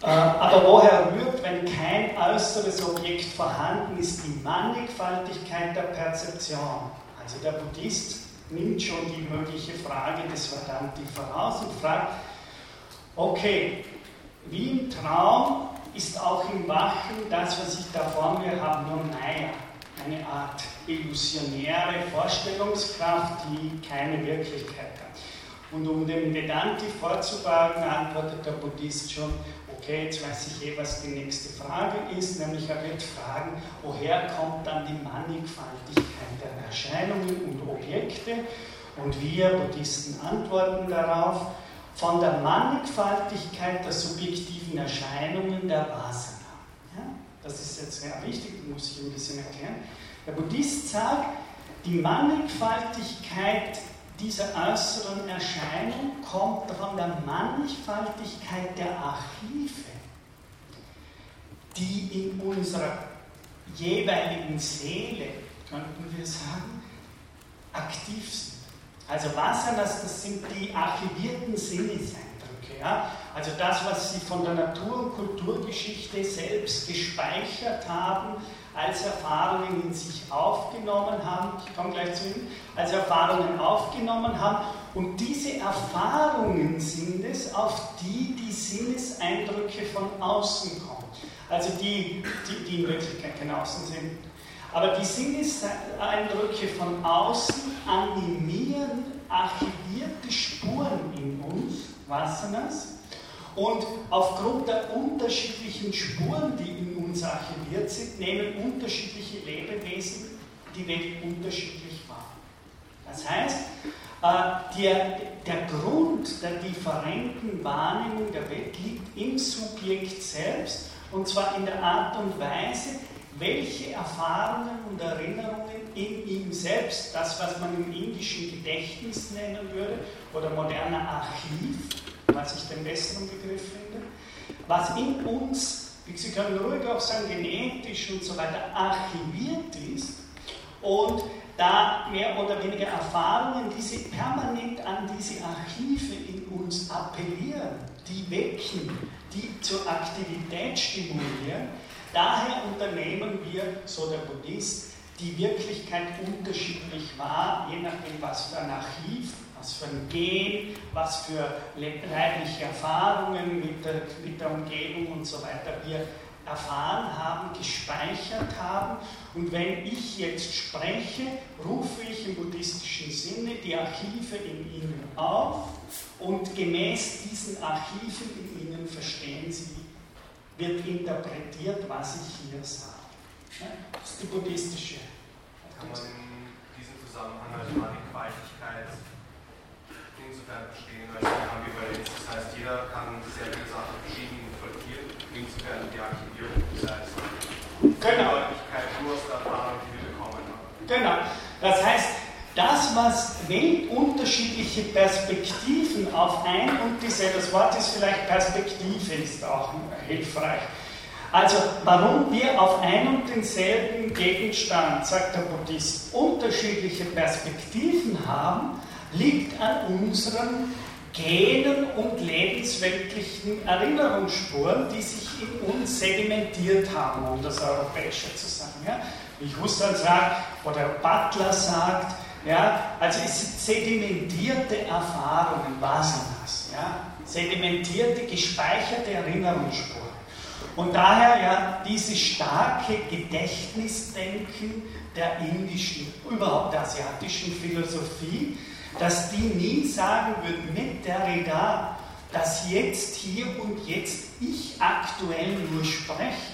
[SPEAKER 2] Äh, aber woher rührt, wenn kein äußeres Objekt vorhanden ist, die Mannigfaltigkeit der Perzeption? Also der Buddhist nimmt schon die mögliche Frage des Vedanti voraus und fragt, okay, wie im Traum ist auch im Wachen das, was ich da vor mir habe, nur Maya, eine Art illusionäre Vorstellungskraft, die keine Wirklichkeit hat. Und um dem Vedanti vorzubagen, antwortet der Buddhist schon, okay, jetzt weiß ich eh, was die nächste Frage ist, nämlich er wird fragen, woher kommt dann die Mannigfaltigkeit der Erscheinungen und Objekte? Und wir Buddhisten antworten darauf, von der Mannigfaltigkeit der subjektiven Erscheinungen der Vasana. Ja? Das ist jetzt sehr wichtig, das muss ich ein bisschen erklären. Der Buddhist sagt, die Mannigfaltigkeit dieser äußeren Erscheinung kommt von der Mannigfaltigkeit der Archive, die in unserer jeweiligen Seele, könnten wir sagen, aktiv sind. Also Vasanas, das sind die archivierten Sinneseindrücke. Ja? Also das, was sie von der Natur- und Kulturgeschichte selbst gespeichert haben, als Erfahrungen in sich aufgenommen haben, ich komme gleich zu Ihnen, als Erfahrungen aufgenommen haben. Und diese Erfahrungen sind es, auf die die Sinneseindrücke von außen kommen. Also die, die, die in Wirklichkeit kein Außen sind. Aber die Sinneseindrücke von außen animieren archivierte Spuren in uns, Vasanas, und aufgrund der unterschiedlichen Spuren, die in uns archiviert sind, nehmen unterschiedliche Lebewesen die Welt unterschiedlich wahr. Das heißt, äh, der, der Grund der differenten Wahrnehmung der Welt liegt im Subjekt selbst und zwar in der Art und Weise, welche Erfahrungen und Erinnerungen in ihm selbst, das, was man im indischen Gedächtnis nennen würde, oder moderner Archiv, was ich den besseren Begriff finde, was in uns, Sie können ruhig auch sagen, genetisch und so weiter, archiviert ist und da mehr oder weniger Erfahrungen, diese permanent an diese Archive in uns appellieren, die wecken, die zur Aktivität stimulieren. Daher unternehmen wir, so der Buddhist, die Wirklichkeit unterschiedlich wahr, je nachdem, was für ein Archiv, was für ein Gen, was für leibliche Erfahrungen mit der, mit der Umgebung und so weiter wir erfahren haben, gespeichert haben. Und wenn ich jetzt spreche, rufe ich im buddhistischen Sinne die Archive in Ihnen auf und gemäß diesen Archiven in Ihnen verstehen Sie, wird interpretiert, was ich hier sage. Das ist die buddhistische.
[SPEAKER 4] Kann man in diesem Zusammenhang also mal die Gewaltigkeit insofern verstehen, als eine Ambivalenz. Das heißt, jeder kann dieselbe Sache verschieden interpretieren, insofern die Archivierung, das heißt,
[SPEAKER 2] genau.
[SPEAKER 4] Gewaltigkeit nur aus der Erfahrung, die wir bekommen haben.
[SPEAKER 2] Genau. Das heißt, das, was weltunterschiedliche Perspektiven auf ein und dieselbe, das Wort ist vielleicht Perspektive, ist auch hilfreich also warum wir auf ein und denselben Gegenstand, sagt der Buddhist, unterschiedliche Perspektiven haben, liegt an unseren Genen und lebensweltlichen Erinnerungsspuren, die sich in uns sedimentiert haben, um das Europäische zu sagen. Ja? Wie Husserl sagt, oder Butler sagt, ja, also es sind sedimentierte Erfahrungen, Vasanas, ja? sedimentierte, gespeicherte Erinnerungsspuren. Und daher ja dieses starke Gedächtnisdenken der indischen, überhaupt der asiatischen Philosophie, dass die nie sagen würden mit der Reda, dass jetzt, hier und jetzt ich aktuell nur spreche,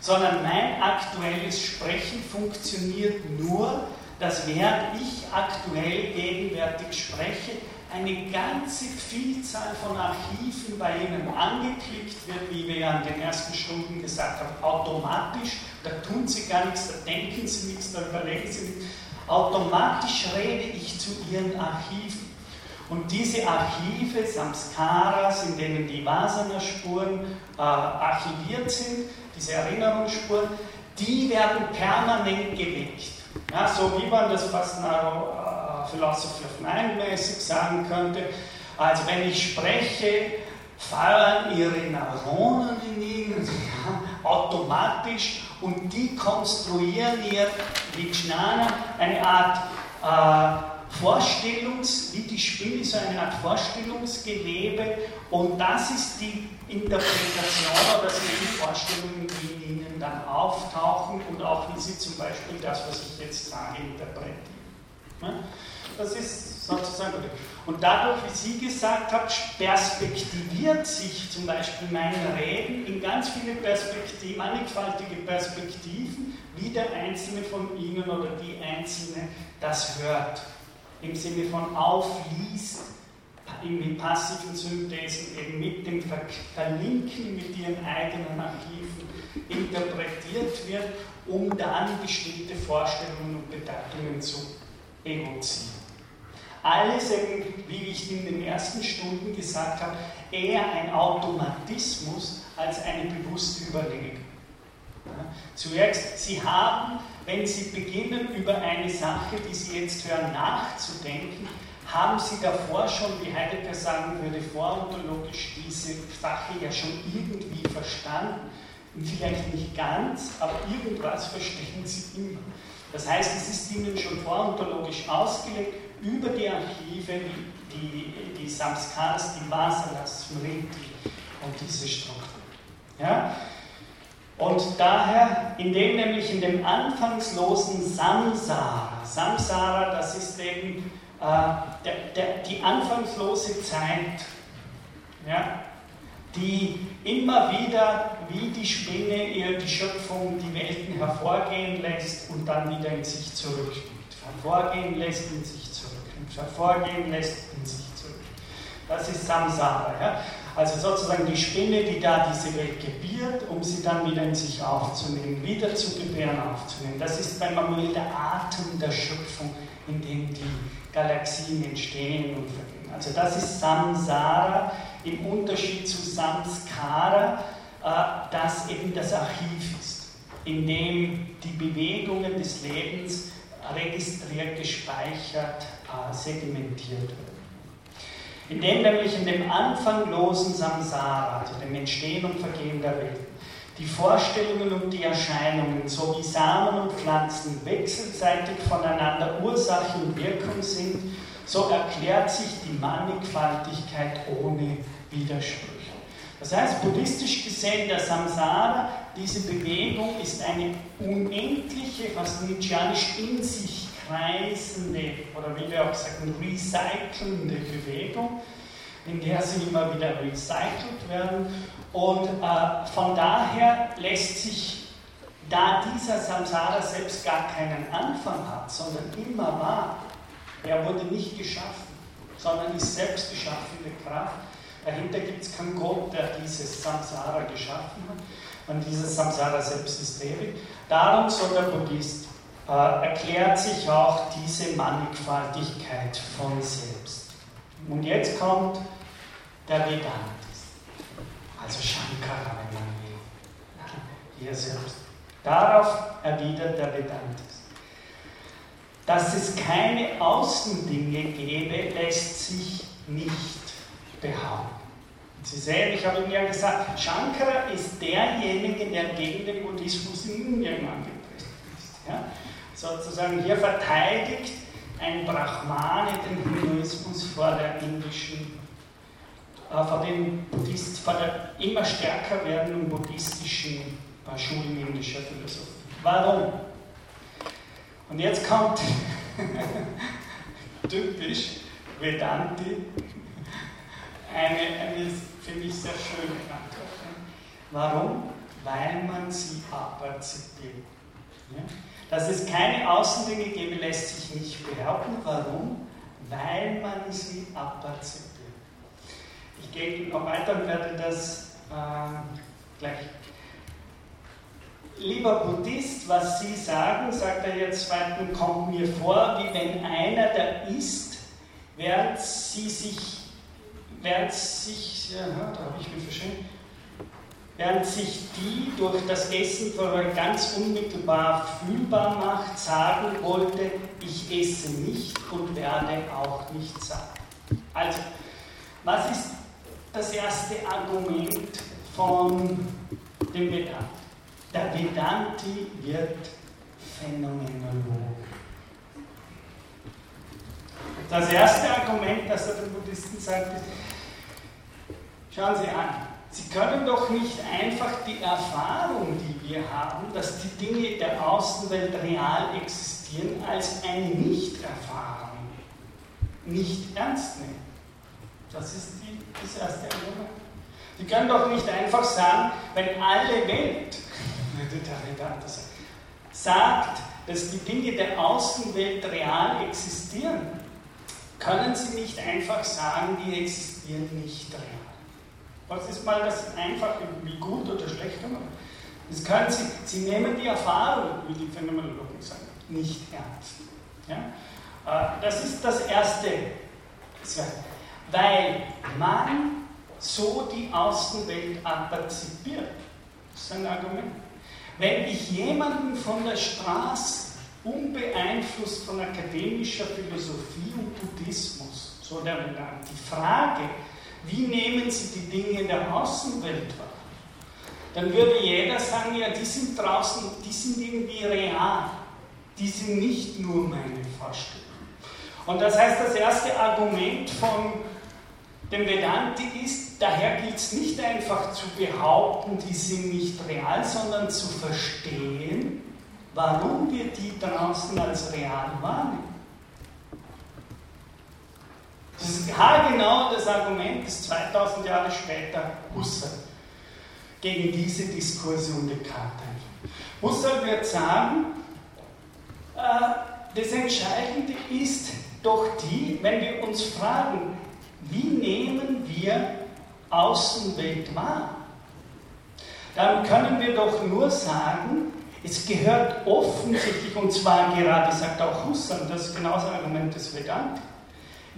[SPEAKER 2] sondern mein aktuelles Sprechen funktioniert nur, dass während ich aktuell gegenwärtig spreche, eine ganze Vielzahl von Archiven bei Ihnen angeklickt wird, wie wir ja in den ersten Stunden gesagt haben, automatisch. Da tun Sie gar nichts, da denken Sie nichts, da überlegen Sie nichts. Automatisch rede ich zu Ihren Archiven. Und diese Archive, Samskaras, in denen die Vasana-Spuren äh, archiviert sind, diese Erinnerungsspuren, die werden permanent geweckt. Ja, so wie man das fast Neuro, Philosophy of Mind mäßig sagen könnte. Also wenn ich spreche, fahren ihre Neuronen in ihnen ja, automatisch und die konstruieren ihr Vijnana eine Art äh, Vorstellungs, wie die Spinne, so eine Art Vorstellungsgewebe und das ist die Interpretation oder sind die Vorstellungen, die in ihnen dann auftauchen und auch wie sie zum Beispiel das, was ich jetzt sage, interpretieren. Das ist sozusagen. Und dadurch, wie Sie gesagt haben, perspektiviert sich zum Beispiel mein Reden in ganz viele Perspektiven, mannigfaltige Perspektiven, wie der Einzelne von Ihnen oder die Einzelne das hört. Im Sinne von aufliest, in passiven Synthesen eben mit dem Verlinken mit ihren eigenen Archiven interpretiert wird, um dann bestimmte Vorstellungen und Bedeutungen zu evozieren. Alles eben, wie ich in den ersten Stunden gesagt habe, eher ein Automatismus als eine bewusste Überlegung. Zuerst, Sie haben, wenn Sie beginnen, über eine Sache, die Sie jetzt hören, nachzudenken, haben Sie davor schon, wie Heidegger sagen würde, vorontologisch diese Sache ja schon irgendwie verstanden. Vielleicht nicht ganz, aber irgendwas verstehen Sie immer. Das heißt, es ist Ihnen schon vorontologisch ausgelegt, über die Archive, die, die, Samskaras, die Vasanas, Smriti und diese Struktur. Ja? Und daher, indem nämlich in dem anfangslosen Samsara, Samsara, das ist eben äh, der, der, die anfangslose Zeit, ja, die immer wieder wie die Spinne ihr die Schöpfung, die Welten hervorgehen lässt und dann wieder in sich zurücknimmt. Hervorgehen lässt, in sich hervorgehen lässt in sich zurück. Das ist Samsara. Ja? Also sozusagen die Spinne, die da diese Welt gebiert, um sie dann wieder in sich aufzunehmen, wieder zu gebären aufzunehmen. Das ist bei Manuel der Atem der Schöpfung, in dem die Galaxien entstehen und vergehen. Also das ist Samsara im Unterschied zu Samskara, äh, das eben das Archiv ist, in dem die Bewegungen des Lebens registriert, gespeichert, sedimentiert werden. In dem nämlich in dem anfanglosen Samsara, also dem Entstehen und Vergehen der Welt, die Vorstellungen und die Erscheinungen sowie Samen und Pflanzen wechselseitig voneinander Ursache und Wirkung sind, so erklärt sich die Mannigfaltigkeit ohne Widersprüche. Das heißt, buddhistisch gesehen, der Samsara, diese Bewegung ist eine unendliche, fast nietzscheanisch in sich kreisende oder wie wir auch sagen, recycelnde Bewegung, in der sie immer wieder recycelt werden. Und äh, von daher lässt sich, da dieser Samsara selbst gar keinen Anfang hat, sondern immer war, er wurde nicht geschaffen, sondern ist selbst geschaffene Kraft, Dahinter gibt es keinen Gott, der dieses Samsara geschaffen hat. Und dieses Samsara selbst ist ewig. Darum, so der Buddhist, erklärt sich auch diese Mannigfaltigkeit von selbst. Und jetzt kommt der Vedantis, also Shankara, wenn man will, hier selbst. Darauf erwidert der Vedantis. Dass es keine Außendinge gebe, lässt sich nicht behaupten. Sie sehen, ich habe Ihnen ja gesagt, Shankara ist derjenige, der gegen den Buddhismus in Indien angetreten ist. Ja? Sozusagen hier verteidigt ein Brahmane den Hinduismus vor der indischen, äh, vor dem vor der immer stärker werdenden buddhistischen äh, Schulen indischer Philosophie. Warum? Und jetzt kommt <laughs> typisch Vedanti eine, eine finde ich, sehr schöne Antwort. Warum? Weil man sie aperzippiert. Ja? Dass es keine Außendinge gebe, lässt sich nicht behaupten. Warum? Weil man sie aperzippiert. Ich gehe noch weiter und werde das äh, gleich. Lieber Buddhist, was Sie sagen, sagt er jetzt zweitens, kommt mir vor, wie wenn einer, der isst, während Sie sich während sich, ja, da habe ich mich verschrieben, während sich die durch das Essen ganz unmittelbar fühlbar macht, sagen wollte, ich esse nicht und werde auch nicht sagen. Also, was ist das erste Argument von dem Vedanti? Der Vedanti wird Phänomenologe. Das erste Argument, das er den Buddhisten sagt, ist, Schauen Sie an, Sie können doch nicht einfach die Erfahrung, die wir haben, dass die Dinge der Außenwelt real existieren, als eine Nicht-Erfahrung nicht ernst nehmen. Das ist die, das erste Argument. Sie können doch nicht einfach sagen, wenn alle Welt, <laughs> sagt, dass die Dinge der Außenwelt real existieren, können Sie nicht einfach sagen, die existieren nicht real. Was ist mal das Einfache, wie gut oder schlecht man? Das können Sie, Sie nehmen die Erfahrung, wie die Phänomenologen sagen, nicht ernst. Ja? Äh, das ist das Erste. Weil man so die Außenwelt antizipiert. Das ist ein Argument. Wenn ich jemanden von der Straße unbeeinflusst von akademischer Philosophie und Buddhismus, so der die Frage, wie nehmen Sie die Dinge in der Außenwelt wahr? Dann würde jeder sagen, ja, die sind draußen, die sind irgendwie real. Die sind nicht nur meine Vorstellungen. Und das heißt, das erste Argument von dem Vedanti ist, daher gilt es nicht einfach zu behaupten, die sind nicht real, sondern zu verstehen, warum wir die draußen als real wahrnehmen. Das ist genau das Argument, das 2000 Jahre später Husserl gegen diese Diskussion Descartes einführt. Husserl wird sagen, äh, das Entscheidende ist doch die, wenn wir uns fragen, wie nehmen wir Außenwelt wahr, dann können wir doch nur sagen, es gehört offensichtlich, und zwar gerade, sagt auch Husserl, das ist genau das Argument des Vedanta,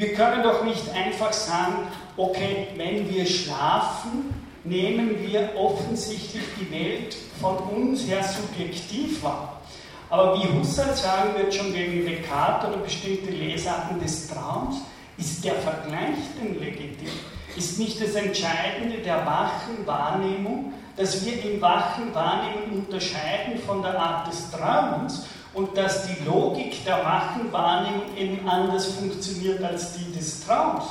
[SPEAKER 2] wir können doch nicht einfach sagen, okay, wenn wir schlafen, nehmen wir offensichtlich die Welt von uns her subjektiv wahr. Aber wie Husserl sagen wird, schon gegen Descartes oder bestimmte Lesarten des Traums, ist der Vergleich denn legitim? Ist nicht das Entscheidende der wachen Wahrnehmung, dass wir im wachen Wahrnehmen unterscheiden von der Art des Traums und dass die Logik der wachen Wahrnehmung eben anders funktioniert als die des Traums?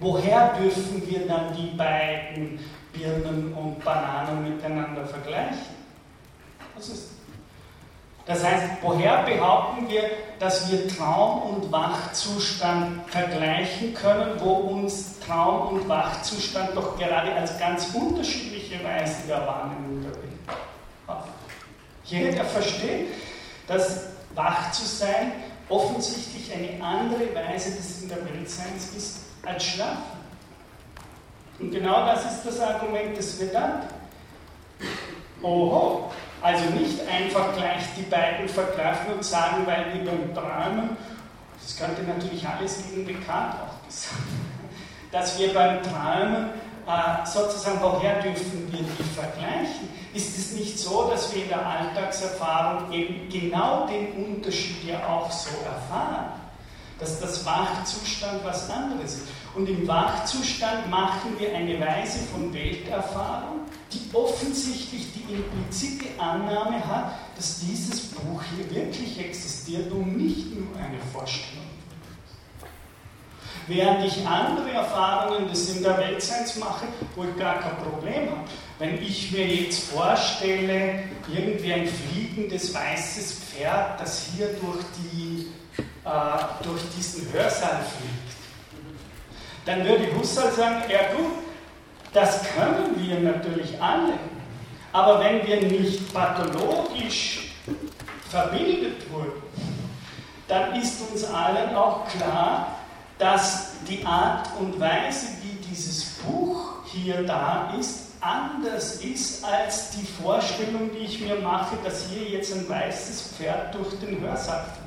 [SPEAKER 2] Woher dürfen wir dann die beiden Birnen und Bananen miteinander vergleichen? Was ist das heißt, woher behaupten wir, dass wir Traum- und Wachzustand vergleichen können, wo uns Traum- und Wachzustand doch gerade als ganz unterschiedliche Weise der Wahrnehmung Welt Jeder versteht, dass wach zu sein offensichtlich eine andere Weise des in der Weltseins ist als Schlafen. Und genau das ist das Argument des Vedanta. Oho, also nicht einfach gleich die beiden vergreifen und sagen, weil wir beim Träumen, das könnte natürlich alles gegen bekannt auch gesagt, dass wir beim Träumen äh, sozusagen, woher dürfen wir die vergleichen? Ist es nicht so, dass wir in der Alltagserfahrung eben genau den Unterschied ja auch so erfahren? Dass das Wachzustand was anderes ist. Und im Wachzustand machen wir eine Weise von Welterfahrung, die offensichtlich die implizite Annahme hat, dass dieses Buch hier wirklich existiert und nicht nur eine Vorstellung. Während ich andere Erfahrungen des in der Weltseins mache, wo ich gar kein Problem habe. Wenn ich mir jetzt vorstelle, irgendwie ein fliegendes weißes Pferd, das hier durch, die, äh, durch diesen Hörsaal fliegt, dann würde Husserl sagen, ja gut, das können wir natürlich alle. Aber wenn wir nicht pathologisch verbildet wurden, dann ist uns allen auch klar, dass die Art und Weise, wie dieses Buch hier da ist, anders ist als die Vorstellung, die ich mir mache, dass hier jetzt ein weißes Pferd durch den Hörsaal fliegt.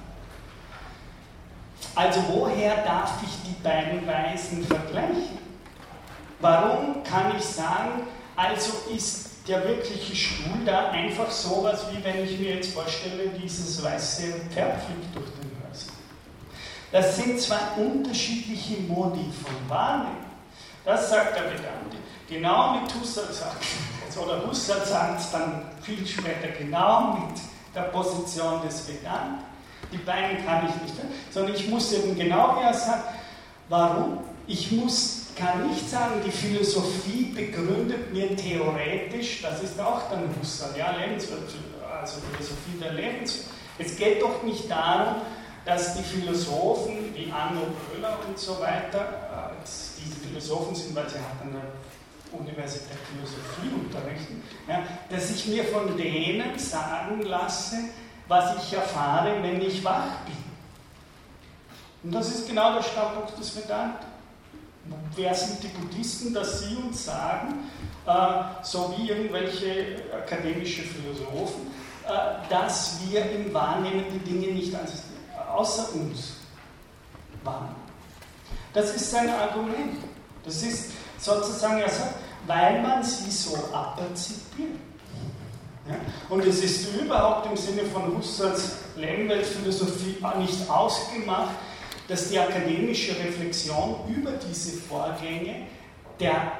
[SPEAKER 2] Also woher darf ich die beiden Weisen vergleichen? Warum kann ich sagen, also ist der wirkliche Stuhl da einfach sowas, wie wenn ich mir jetzt vorstelle, dieses weiße Pferd fliegt durch den Hörsaal. Das sind zwei unterschiedliche Modi von Wahrnehmung. Das sagt der Vedante. Genau mit Husserl sagt es, oder Husserl sagt es dann viel später genau mit der Position des Vedante. Die beiden kann ich nicht, sondern ich muss eben genau, wie er sagt, warum? Ich muss kann nicht sagen, die Philosophie begründet mir theoretisch, das ist auch dann Husserl, ja, also Philosophie der Lebenswelt. Es geht doch nicht darum, dass die Philosophen wie Anno Köhler und so weiter, äh, diese Philosophen sind, weil sie an der Universität Philosophie unterrichten, ja, dass ich mir von denen sagen lasse, was ich erfahre, wenn ich wach bin. Und das ist genau der Standpunkt des Vedanta wer sind die Buddhisten, dass sie uns sagen, äh, so wie irgendwelche akademische Philosophen, äh, dass wir im Wahrnehmen die Dinge nicht als, außer uns wahrnehmen. Das ist sein Argument. Das ist sozusagen, er sagt, weil man sie so aperzipiert. Ja? Und es ist überhaupt im Sinne von Husserls Lernweltphilosophie nicht ausgemacht, dass die akademische Reflexion über diese Vorgänge der,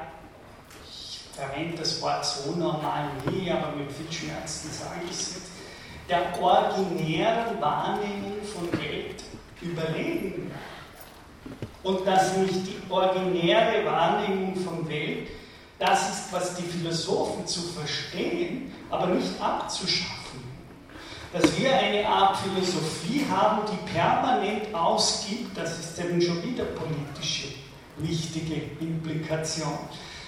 [SPEAKER 2] ich verwende das Wort so normal nie, aber mit viel Schmerzen sage ich es jetzt, der originären Wahrnehmung von Welt überlegen und dass nicht die originäre Wahrnehmung von Welt das ist, was die Philosophen zu verstehen, aber nicht abzuschaffen dass wir eine Art Philosophie haben, die permanent ausgibt, das ist eben schon wieder politische wichtige Implikation.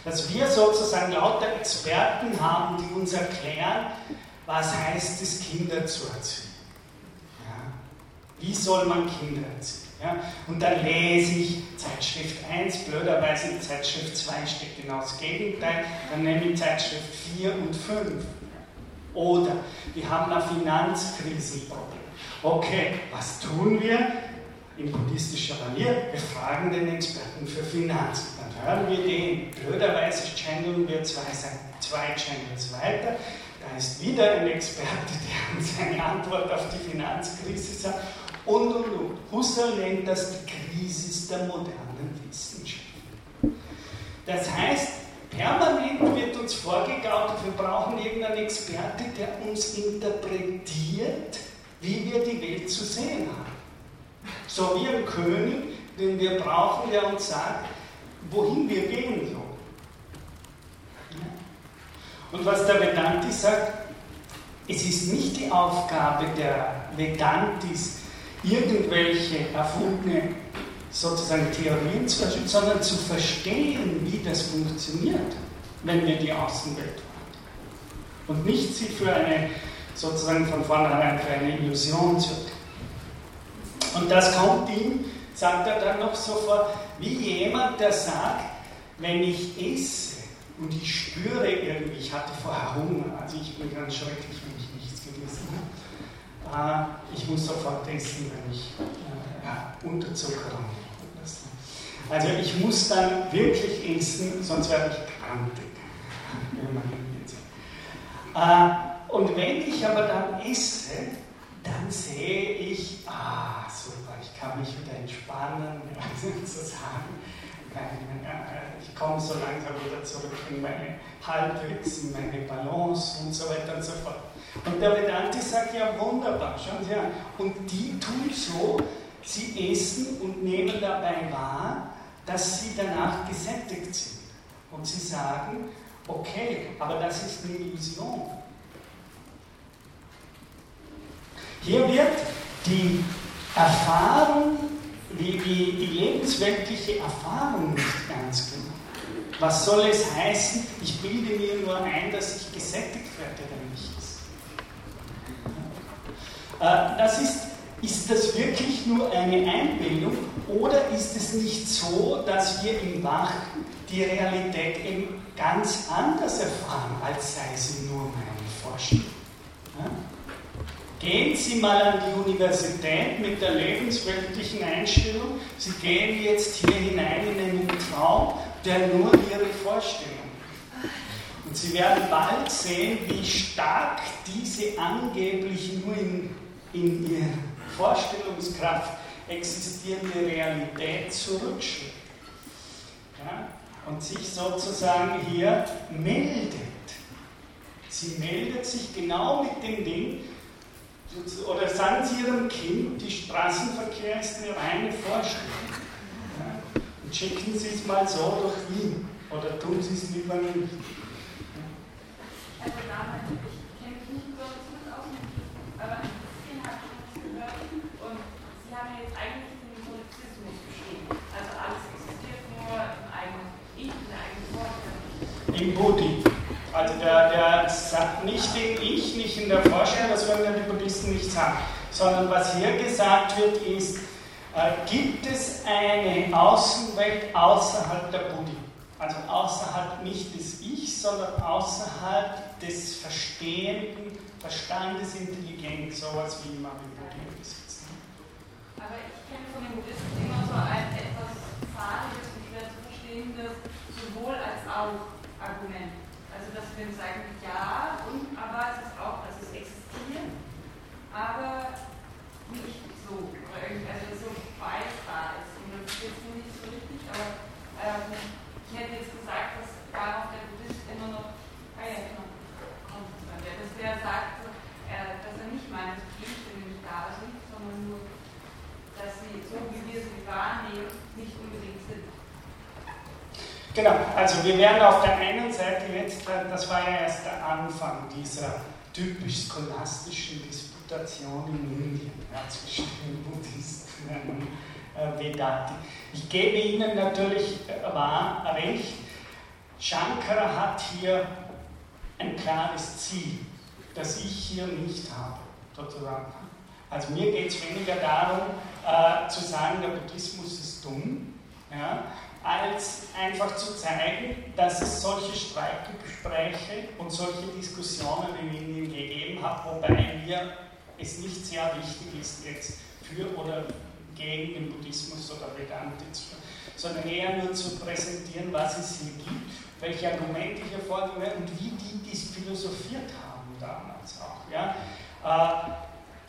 [SPEAKER 2] Dass wir sozusagen lauter Experten haben, die uns erklären, was heißt es, Kinder zu erziehen. Ja? Wie soll man Kinder erziehen? Ja? Und dann lese ich Zeitschrift 1, blöderweise in Zeitschrift 2 steht genau das Gegenteil, dann nehme ich Zeitschrift 4 und 5. Oder wir haben ein Finanzkrisenproblem. Okay, was tun wir? In buddhistischer Manier, wir fragen den Experten für Finanzen. Dann hören wir den. Blöderweise channeln wir zwei, zwei Channels weiter. Da ist wieder ein Experte, der uns eine Antwort auf die Finanzkrise sagt. Und, und, und. Husserl nennt das die Krise der modernen Wissenschaft. Das heißt, permanent wird uns vorgegaut, wir brauchen irgendeinen Experte, der uns interpretiert, wie wir die Welt zu sehen haben. So wie ein König, den wir brauchen, der uns sagt, wohin wir gehen sollen. Und was der Vedanti sagt, es ist nicht die Aufgabe der Vedantis, irgendwelche erfundene sozusagen Theorien zu verstehen, sondern zu verstehen, wie das funktioniert, wenn wir die Außenwelt wahrnehmen. Und nicht sie für eine, sozusagen von vornherein für eine Illusion zu Und das kommt ihm, sagt er dann noch so vor, wie jemand, der sagt, wenn ich esse und ich spüre irgendwie, ich hatte vorher Hunger, also ich bin ganz schrecklich, wenn ich nichts gegessen Äh, ich muss sofort essen, wenn ich äh, ja, Unterzuckerung also ich muss dann wirklich essen, sonst werde ich krantig. Äh, und wenn ich aber dann esse, dann sehe ich, ah, super, ich kann mich wieder entspannen, <laughs> sozusagen. Ich komme so langsam wieder zurück in meine Halbwegs, in meine Balance und so weiter und so fort. Und der Vedanti sagt ja wunderbar, schauen Sie an. Und die tun so, sie essen und nehmen dabei wahr, dass sie danach gesättigt sind. Und sie sagen, okay, aber das ist eine Illusion. Hier wird die Erfahrung, wie, wie die lebensweltliche Erfahrung nicht ernst genommen. Was soll es heißen, ich bilde mir nur ein, dass ich gesättigt werde? Äh, das ist ist das wirklich nur eine Einbildung oder ist es nicht so, dass wir im Wach die Realität eben ganz anders erfahren, als sei sie nur meine? Ja? Gehen Sie mal an die Universität mit der lebensweltlichen Einstellung. Sie gehen jetzt hier hinein in einen Traum, der nur Ihre Vorstellung. Und Sie werden bald sehen, wie stark diese angeblich nur in, in Ihr Vorstellungskraft existierende Realität zurückschlägt ja, und sich sozusagen hier meldet. Sie meldet sich genau mit dem Ding, oder sagen Sie Ihrem Kind, die Straßenverkehr ist eine reine Vorstellung. Ja, und schicken Sie es mal so durch Wien oder tun Sie es lieber nicht.
[SPEAKER 5] Also damals, ich kenne mich nicht so gut aus, aber haben jetzt eigentlich den Solipsismus beschrieben. Also alles existiert nur im eigenen Ich, in der eigenen
[SPEAKER 2] Im Buddhi. Also der, der sagt nicht im Ich, nicht in der Vorstellung, das würden ja die Buddhisten nicht sagen, sondern was hier gesagt wird ist, äh, gibt es eine Außenwelt außerhalb der Buddhi? Also außerhalb nicht des Ich, sondern außerhalb des verstehenden Verstandes, Intelligenz, sowas wie immer im Buddhi
[SPEAKER 5] aber ich kenne von den Buddhisten immer so ein etwas fahriges und schwer zu verstehendes sowohl als auch Argument. Also dass wir sagen, ja, und aber es ist auch, dass es existiert, aber nicht so. Also so da ist. Und das ist jetzt nicht so richtig, aber ähm, ich hätte jetzt gesagt, dass darauf der Buddhist immer noch, ah ja, genau, kommt, dass der sagt, äh, dass er nicht meint, dass Gegenstände nicht da sind, sondern nur dass sie, so wie wir sie wahrnehmen, nicht unbedingt sind.
[SPEAKER 2] Genau, also wir werden auf der einen Seite jetzt, das war ja erst der Anfang dieser typisch scholastischen Disputation in Indien ja, zwischen den Buddhisten und äh, Vedati. Ich gebe Ihnen natürlich äh, wahr, recht, Shankara hat hier ein klares Ziel, das ich hier nicht habe, sozusagen. Also mir geht es weniger darum, äh, zu sagen, der Buddhismus ist dumm, ja, als einfach zu zeigen, dass es solche Streitgespräche und solche Diskussionen in Indien gegeben hat, wobei mir es nicht sehr wichtig ist, jetzt für oder gegen den Buddhismus oder Vedantismus, sondern eher nur zu präsentieren, was es hier gibt, welche Argumente hier vorgenommen und wie die dies philosophiert haben damals auch. Ja?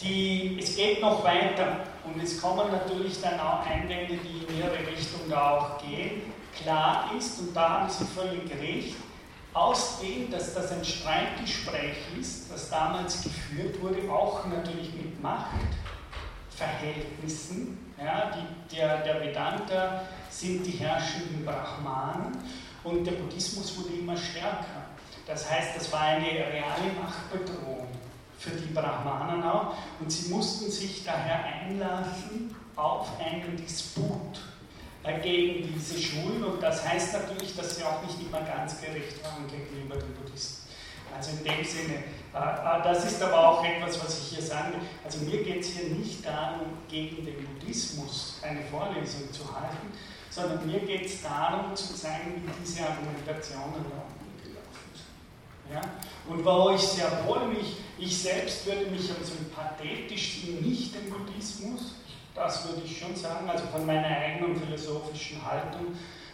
[SPEAKER 2] Die, es geht noch weiter und es kommen natürlich dann auch Einwände, die in ihre Richtung da auch gehen. Klar ist, und da haben Sie völlig recht, aus dem, dass das ein Streitgespräch ist, das damals geführt wurde, auch natürlich mit Machtverhältnissen. Ja, die, der, der Vedanta sind die herrschenden Brahmanen und der Buddhismus wurde immer stärker. Das heißt, das war eine reale Machtbedrohung für die Brahmanen auch und sie mussten sich daher einlassen auf einen Disput gegen diese Schulen und das heißt natürlich, dass sie auch nicht immer ganz gerecht waren gegenüber den Buddhisten. Also in dem Sinne, äh, äh, das ist aber auch etwas, was ich hier sagen will. Also mir geht es hier nicht darum, gegen den Buddhismus eine Vorlesung zu halten, sondern mir geht es darum zu zeigen, wie diese Argumentationen laufen. Ja? Und wo ich sehr wohl mich, ich selbst würde mich am sympathetischsten nicht im Buddhismus, das würde ich schon sagen, also von meiner eigenen philosophischen Haltung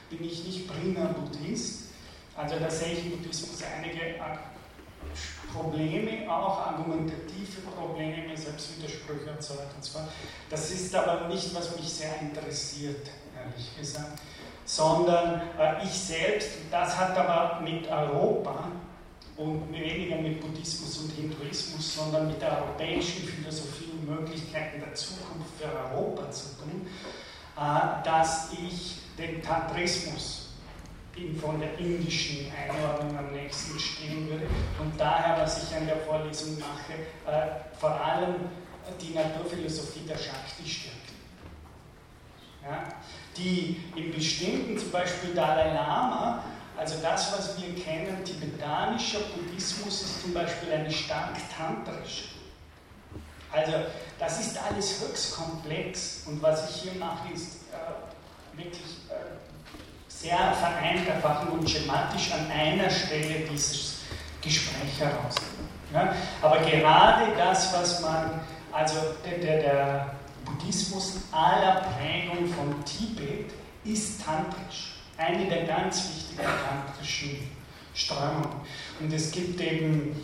[SPEAKER 2] bin ich nicht prima Buddhist. Also da sehe ich im Buddhismus einige Probleme, auch argumentative Probleme, Selbstwidersprüche und so weiter und so fort. Das ist aber nicht, was mich sehr interessiert, ehrlich gesagt, sondern äh, ich selbst, das hat aber mit Europa und weniger mit Buddhismus und Hinduismus, sondern mit der europäischen Philosophie und Möglichkeiten der Zukunft für Europa zu tun, äh, dass ich den Tantrismus von der indischen Einordnung am nächsten stehen würde und daher, was ich an der Vorlesung mache, äh, vor allem die Naturphilosophie der Shakti stärken. Ja? Die in bestimmten, zum Beispiel Dalai Lama, also das, was wir kennen, tibetanischer Buddhismus ist zum Beispiel eine stark tantrische. Also das ist alles höchst komplex und was ich hier mache, ist äh, wirklich äh, sehr vereinfachen und schematisch an einer Stelle dieses Gespräch heraus. Ja? Aber gerade das, was man, also der, der, der Buddhismus aller Prägung von Tibet ist tantrisch eine der ganz wichtigen tantrischen Strömungen. Und es gibt eben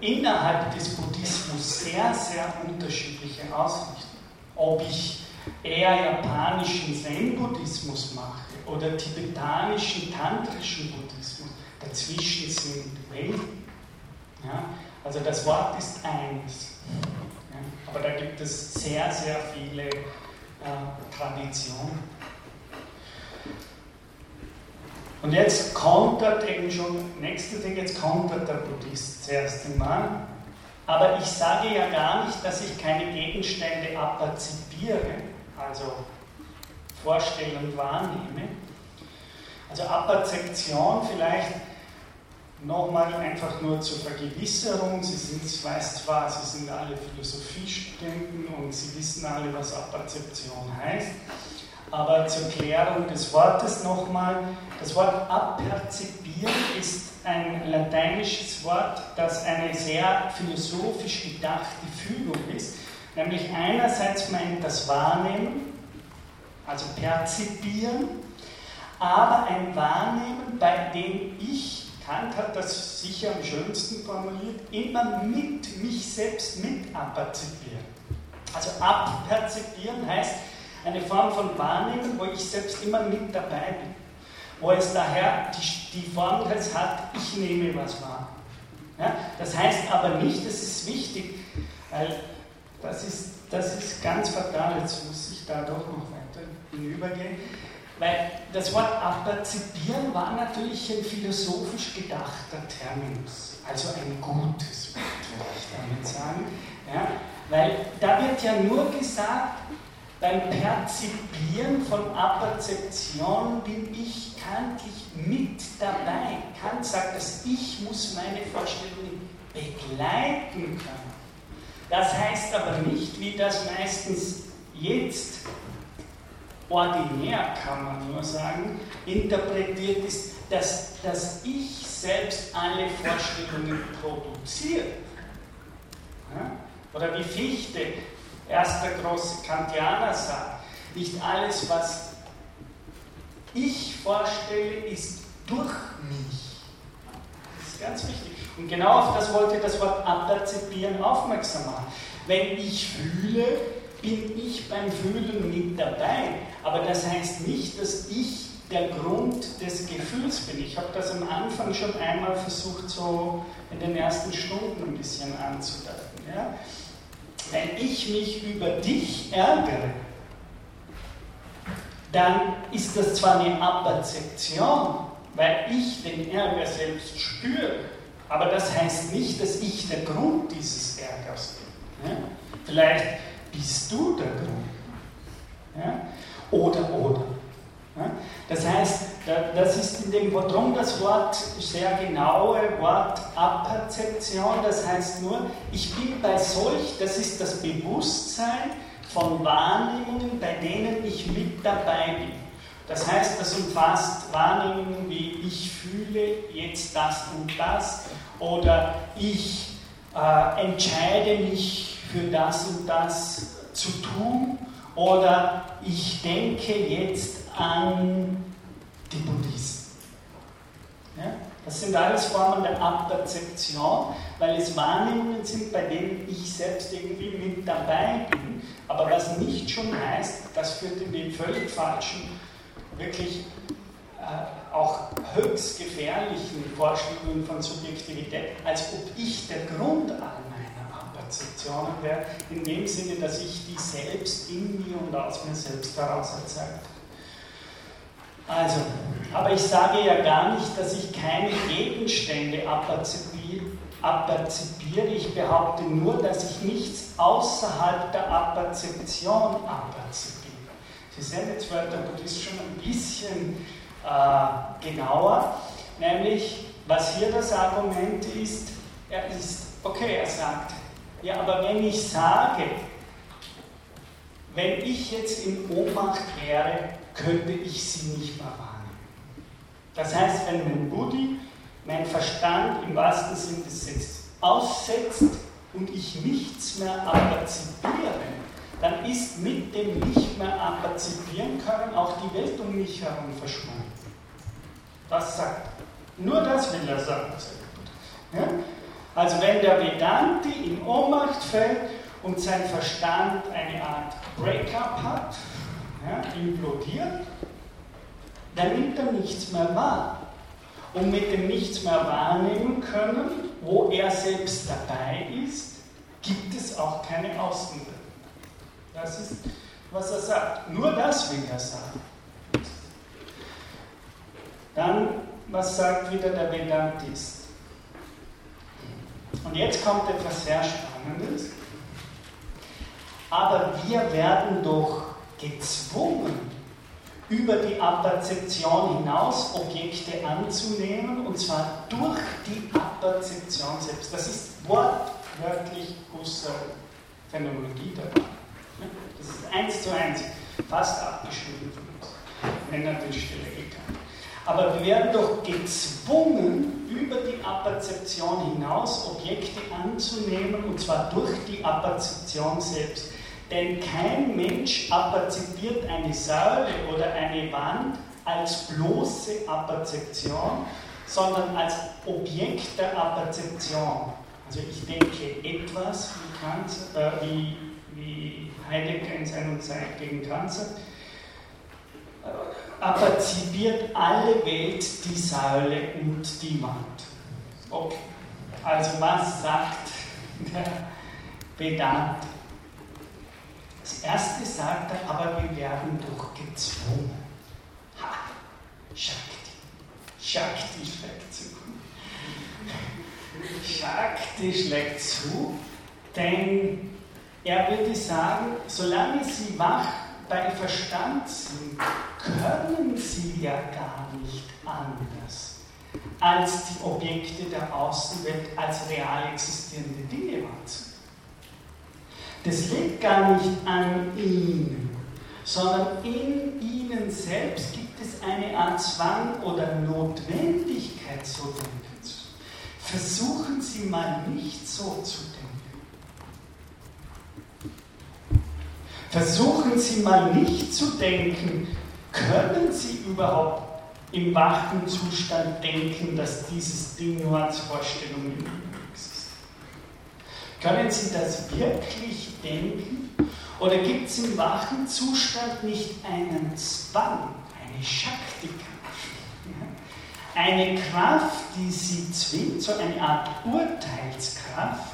[SPEAKER 2] innerhalb des Buddhismus sehr, sehr unterschiedliche Ausrichtungen. Ob ich eher japanischen Zen-Buddhismus mache oder tibetanischen tantrischen Buddhismus, dazwischen sind Welten. Ja? Also das Wort ist eins. Ja? Aber da gibt es sehr, sehr viele äh, Traditionen. Und jetzt kontert eben schon, nächste Ding, jetzt kontert der Buddhist zuerst einmal. Aber ich sage ja gar nicht, dass ich keine Gegenstände aperzipiere, also vorstelle und wahrnehme. Also Aperzeption vielleicht nochmal einfach nur zur Vergewisserung. Sie sind, weiß zwar, Sie sind alle Philosophiestudenten und Sie wissen alle, was Aperzeption heißt. Aber zur Klärung des Wortes nochmal. Das Wort aperzipieren ist ein lateinisches Wort, das eine sehr philosophisch gedachte Fügung ist. Nämlich einerseits meint das Wahrnehmen, also perzipieren, aber ein Wahrnehmen, bei dem ich, Kant hat das sicher am schönsten formuliert, immer mit mich selbst mit aperzipieren. Also abperzipieren heißt, eine Form von Wahrnehmen, wo ich selbst immer mit dabei bin. Wo es daher die, die Form jetzt hat, ich nehme was wahr. Ja? Das heißt aber nicht, das ist wichtig, weil das ist, das ist ganz fatal, jetzt muss ich da doch noch weiter hinübergehen, weil das Wort aperzipieren war natürlich ein philosophisch gedachter Terminus, also ein gutes Wort, würde ich damit sagen. Ja? Weil da wird ja nur gesagt, beim Perzipieren von Aperzeption bin ich kantlich mit dabei. Kant sagt, dass ich muss meine Vorstellungen begleiten können. Das heißt aber nicht, wie das meistens jetzt ordinär, kann man nur sagen, interpretiert ist, dass, dass ich selbst alle Vorstellungen produziere. Oder wie Fichte, erster große Kantianer sagt, nicht alles, was ich vorstelle, ist durch mich. Das ist ganz wichtig. Und genau auf das wollte das Wort aperzipieren aufmerksam machen. Wenn ich fühle, bin ich beim Fühlen mit dabei. Aber das heißt nicht, dass ich der Grund des Gefühls bin. Ich habe das am Anfang schon einmal versucht, so in den ersten Stunden ein bisschen anzudeuten. Ja? Wenn ich mich über dich ärgere, dann ist das zwar eine Aperzeption, weil ich den Ärger selbst spüre, aber das heißt nicht, dass ich der Grund dieses Ärgers bin. Ja? Vielleicht bist du der Grund. Ja? Oder, oder. Das heißt, das ist in dem drum das Wort, sehr genaue Wort Aperzeption, das heißt nur, ich bin bei solch, das ist das Bewusstsein von Wahrnehmungen, bei denen ich mit dabei bin. Das heißt, das umfasst Wahrnehmungen wie ich fühle jetzt das und das oder ich äh, entscheide mich für das und das zu tun oder ich denke jetzt an die Buddhisten. Ja? Das sind alles Formen der Aperzeption, weil es Wahrnehmungen sind, bei denen ich selbst irgendwie mit dabei bin, aber was nicht schon heißt, das führt in den völlig falschen, wirklich äh, auch höchst gefährlichen Vorstellungen von Subjektivität, als ob ich der Grund all meiner Aperzeptionen wäre, in dem Sinne, dass ich die selbst in mir und aus mir selbst heraus erzeugt also, aber ich sage ja gar nicht, dass ich keine Gegenstände aperzipiere. Ich behaupte nur, dass ich nichts außerhalb der Aperzeption aperzipiere. Sie sehen, jetzt wird der Buddhist schon ein bisschen äh, genauer, nämlich was hier das Argument ist, er ist, okay, er sagt, ja, aber wenn ich sage, wenn ich jetzt in Ohnmacht wäre, könnte ich sie nicht mehr wahrnehmen. Das heißt, wenn mein Buddhi, mein Verstand im wahrsten Sinne des Satzes aussetzt und ich nichts mehr aperzipiere, dann ist mit dem nicht mehr aperzipieren können auch die Welt um mich herum verschwunden. Das sagt er. Nur das will er sagen. Ja? Also wenn der Vedanti in Ohnmacht fällt und sein Verstand eine Art Breakup hat, ja, implodiert, dann nimmt er nichts mehr wahr. Und mit dem Nichts mehr wahrnehmen können, wo er selbst dabei ist, gibt es auch keine Außenwelt. Das ist, was er sagt. Nur das will er sagen. Dann, was sagt wieder der Vedantist? Und jetzt kommt etwas sehr Spannendes. Aber wir werden doch gezwungen, über die Aperzeption hinaus Objekte anzunehmen, und zwar durch die Aperzeption selbst. Das ist wortwörtlich Husserl Phänomenologie dabei. Das ist eins zu eins, fast abgeschrieben von uns, wenn an die Stelle gegangen. Aber wir werden doch gezwungen, über die Aperzeption hinaus Objekte anzunehmen, und zwar durch die Aperzeption selbst. Denn kein Mensch aperzipiert eine Säule oder eine Wand als bloße Aperzeption, sondern als Objekt der Aperzeption. Also ich denke etwas, wie, Kant, äh, wie, wie Heidegger in seiner Zeit gegen Kant sagt, äh, aperzipiert alle Welt die Säule und die Wand. Okay. Also was sagt der Vedant das erste sagt er, aber wir werden doch gezwungen. Ha, Shakti. Shakti schlägt zu. Shakti schlägt zu, denn er würde sagen, solange sie wach bei Verstand sind, können sie ja gar nicht anders, als die Objekte der Außenwelt als real existierende Dinge wahrzunehmen. Das liegt gar nicht an ihnen, sondern in ihnen selbst gibt es eine Art Zwang oder Notwendigkeit, so denken zu. Versuchen Sie mal nicht so zu denken. Versuchen Sie mal nicht zu denken, können Sie überhaupt im wachen Zustand denken, dass dieses Ding nur als Vorstellung in Ihnen existiert? Können Sie das wirklich denken? Oder gibt es im wachen Zustand nicht einen Zwang, eine Shakti-Kraft? Eine Kraft, die Sie zwingt, so eine Art Urteilskraft,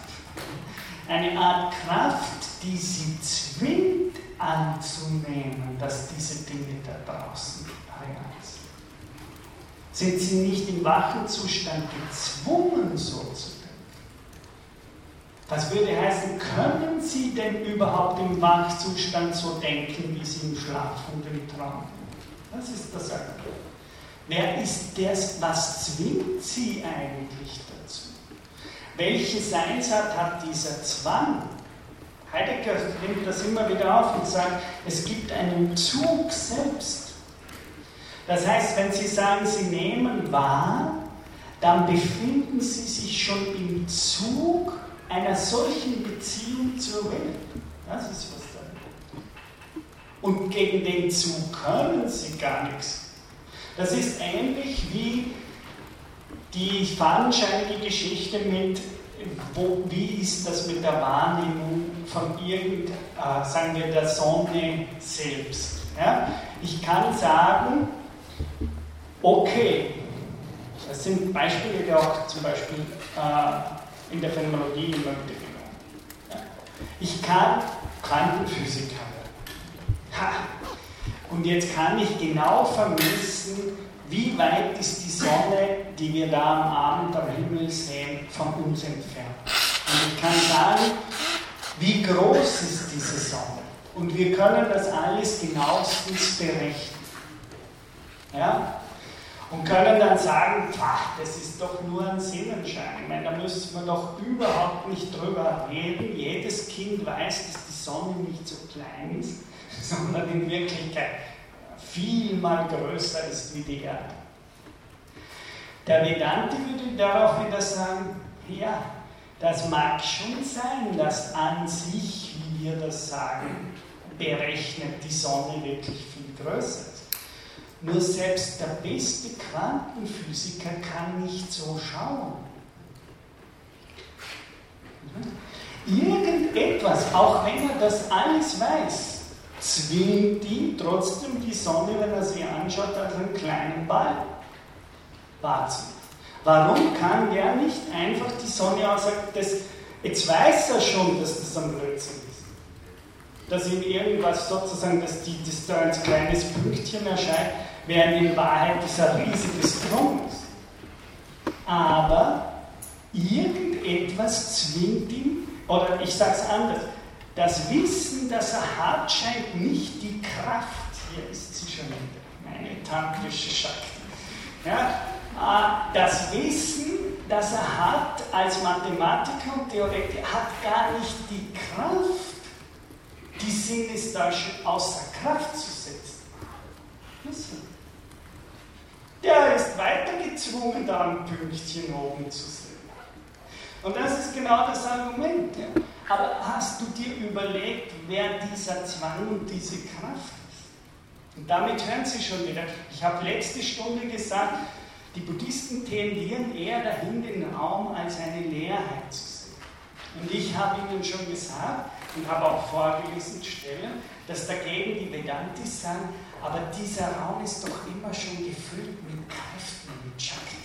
[SPEAKER 2] eine Art Kraft, die Sie zwingt anzunehmen, dass diese Dinge da draußen real sind. Sind Sie nicht im wachen Zustand gezwungen, so zu das würde heißen, können Sie denn überhaupt im Wachzustand so denken, wie Sie im Schlaf und im Traum? Das ist das Argument. Wer ist das, was zwingt Sie eigentlich dazu? Welche Seinsart hat dieser Zwang? Heidegger nimmt das immer wieder auf und sagt, es gibt einen Zug selbst. Das heißt, wenn Sie sagen, Sie nehmen wahr, dann befinden Sie sich schon im Zug einer solchen Beziehung zur Welt. Das ist was da. Und gegen den Zug können sie gar nichts. Das ist ähnlich wie die fadenscheinige Geschichte mit, wo, wie ist das mit der Wahrnehmung von irgend, äh, sagen wir, der Sonne selbst. Ja? Ich kann sagen, okay, das sind Beispiele, die auch zum Beispiel äh, in der Phänomenologie immer wieder. Ja. Ich kann Quantenphysiker werden. Und jetzt kann ich genau vermessen, wie weit ist die Sonne, die wir da am Abend am Himmel sehen, von uns entfernt. Und ich kann sagen, wie groß ist diese Sonne. Und wir können das alles genauestens berechnen. Ja? Und können dann sagen, ach, das ist doch nur ein Sinnenschein. Ich meine, da müssen wir doch überhaupt nicht drüber reden. Jedes Kind weiß, dass die Sonne nicht so klein ist, <laughs> sondern in Wirklichkeit viel mal größer ist wie die Erde. Der Vedante würde darauf wieder sagen, ja, das mag schon sein, dass an sich, wie wir das sagen, berechnet die Sonne wirklich viel größer. Nur selbst der beste Quantenphysiker kann nicht so schauen. Irgendetwas, auch wenn er das alles weiß, zwingt ihn trotzdem die Sonne, wenn er sie anschaut, als einen kleinen Ball wahrzunehmen. Warum kann der nicht einfach die Sonne aussagen, das, jetzt weiß er schon, dass das ein Blödsinn. Dass ihm irgendwas sozusagen, dass, die, dass da als kleines Pünktchen erscheint, während in Wahrheit dieser riesige Strom ist. Aber irgendetwas zwingt ihn, oder ich sage es anders, das Wissen, das er hat, scheint nicht die Kraft, hier ist sie schon wieder, meine tantrische Schakti. Ja, äh, das Wissen, das er hat als Mathematiker und Theoretiker, hat gar nicht die Kraft, die Sinnestasche außer Kraft zu setzen. Wissen der ist weiter gezwungen, da ein Pünktchen oben zu sehen. Und das ist genau das Argument. Ja. Aber hast du dir überlegt, wer dieser Zwang und diese Kraft ist? Und damit hören Sie schon wieder. Ich habe letzte Stunde gesagt, die Buddhisten tendieren eher dahin, den Raum als eine Leerheit zu sehen. Und ich habe Ihnen schon gesagt und habe auch vorgelesen Stellen, dass dagegen die Vedantis sagen, aber dieser Raum ist doch immer schon gefüllt mit Kräften, mit Shakti.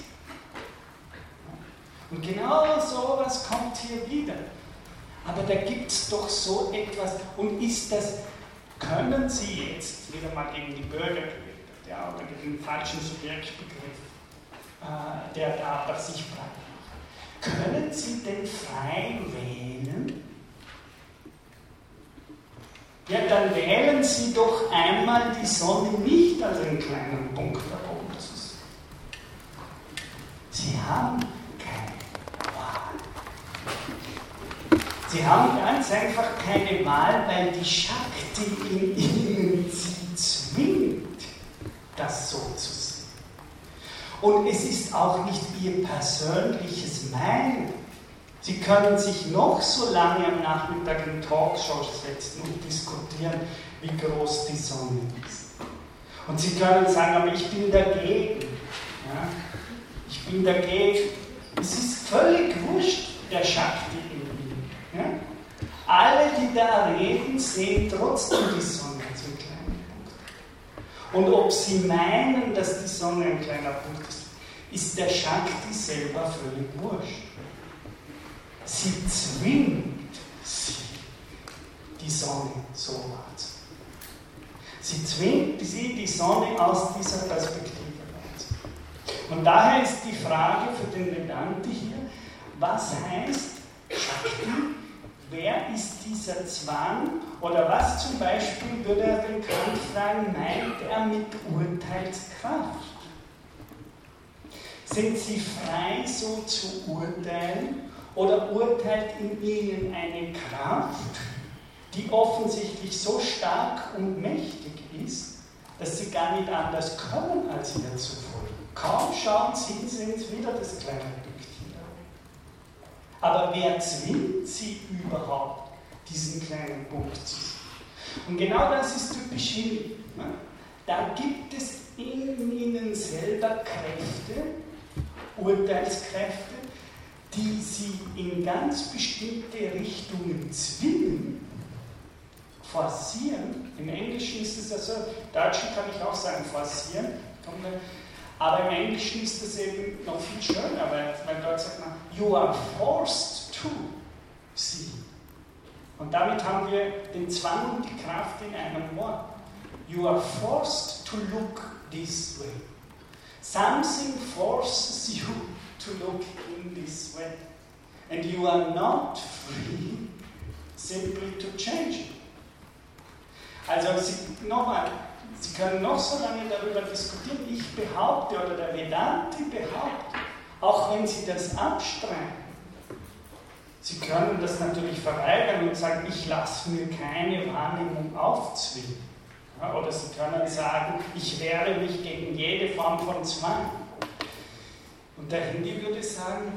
[SPEAKER 2] Und genau so was kommt hier wieder. Aber da gibt es doch so etwas. Und ist das, können Sie jetzt wieder mal gegen die Bürger geredet, ja, oder gegen den falschen Subjektbegriff, äh, der da bei sich bleibt, können Sie denn frei wählen? Ja, dann wählen Sie doch einmal die Sonne nicht als einen kleinen Punkt da oben zu sehen. Sie haben keine Wahl. Sie haben ganz einfach keine Wahl, weil die Shakti in ihnen sie zwingt, das so zu sehen. Und es ist auch nicht ihr persönliches Meinen. Sie können sich noch so lange am Nachmittag in Talkshows setzen und diskutieren, wie groß die Sonne ist. Und Sie können sagen, aber ich bin dagegen. Ja? Ich bin dagegen. Es ist völlig wurscht, der Shakti in ihnen. Ja? Alle, die da reden, sehen trotzdem die Sonne als einen kleinen Punkt. Und ob sie meinen, dass die Sonne ein kleiner Punkt ist, ist der Shakti selber völlig wurscht. Sie zwingt sie, die Sonne so wahrzunehmen. Sie zwingt sie, die Sonne aus dieser Perspektive wahrzunehmen. Und daher ist die Frage für den Vedanti hier, was heißt Shakti? Wer ist dieser Zwang? Oder was zum Beispiel würde er den Kant fragen, meint er mit Urteilskraft? Sind sie frei, so zu urteilen? Oder urteilt in ihnen eine Kraft, die offensichtlich so stark und mächtig ist, dass sie gar nicht anders können, als ihr zu folgen? Kaum schauen sie, sie wieder das kleine Pünktchen da. Aber wer zwingt sie überhaupt, diesen kleinen Punkt zu sehen? Und genau das ist typisch Himmel. Ne? Da gibt es in ihnen selber Kräfte, Urteilskräfte, die sie in ganz bestimmte Richtungen zwingen, forcieren. Im Englischen ist es ja so, Deutschen kann ich auch sagen forcieren, aber im Englischen ist es eben noch viel schöner, weil, weil dort sagt man, you are forced to see. Und damit haben wir den Zwang und die Kraft in einem Wort. You are forced to look this way. Something forces you to look this way. And you are not free <laughs> simply to change it. Also nochmal, Sie können noch so lange darüber diskutieren. Ich behaupte, oder der Vedanti behauptet, auch wenn Sie das abstreiten, Sie können das natürlich verweigern und sagen, ich lasse mir keine Wahrnehmung aufzwingen. Ja, oder Sie können sagen, ich wehre mich gegen jede Form von Zwang. Und der Hindi würde sagen,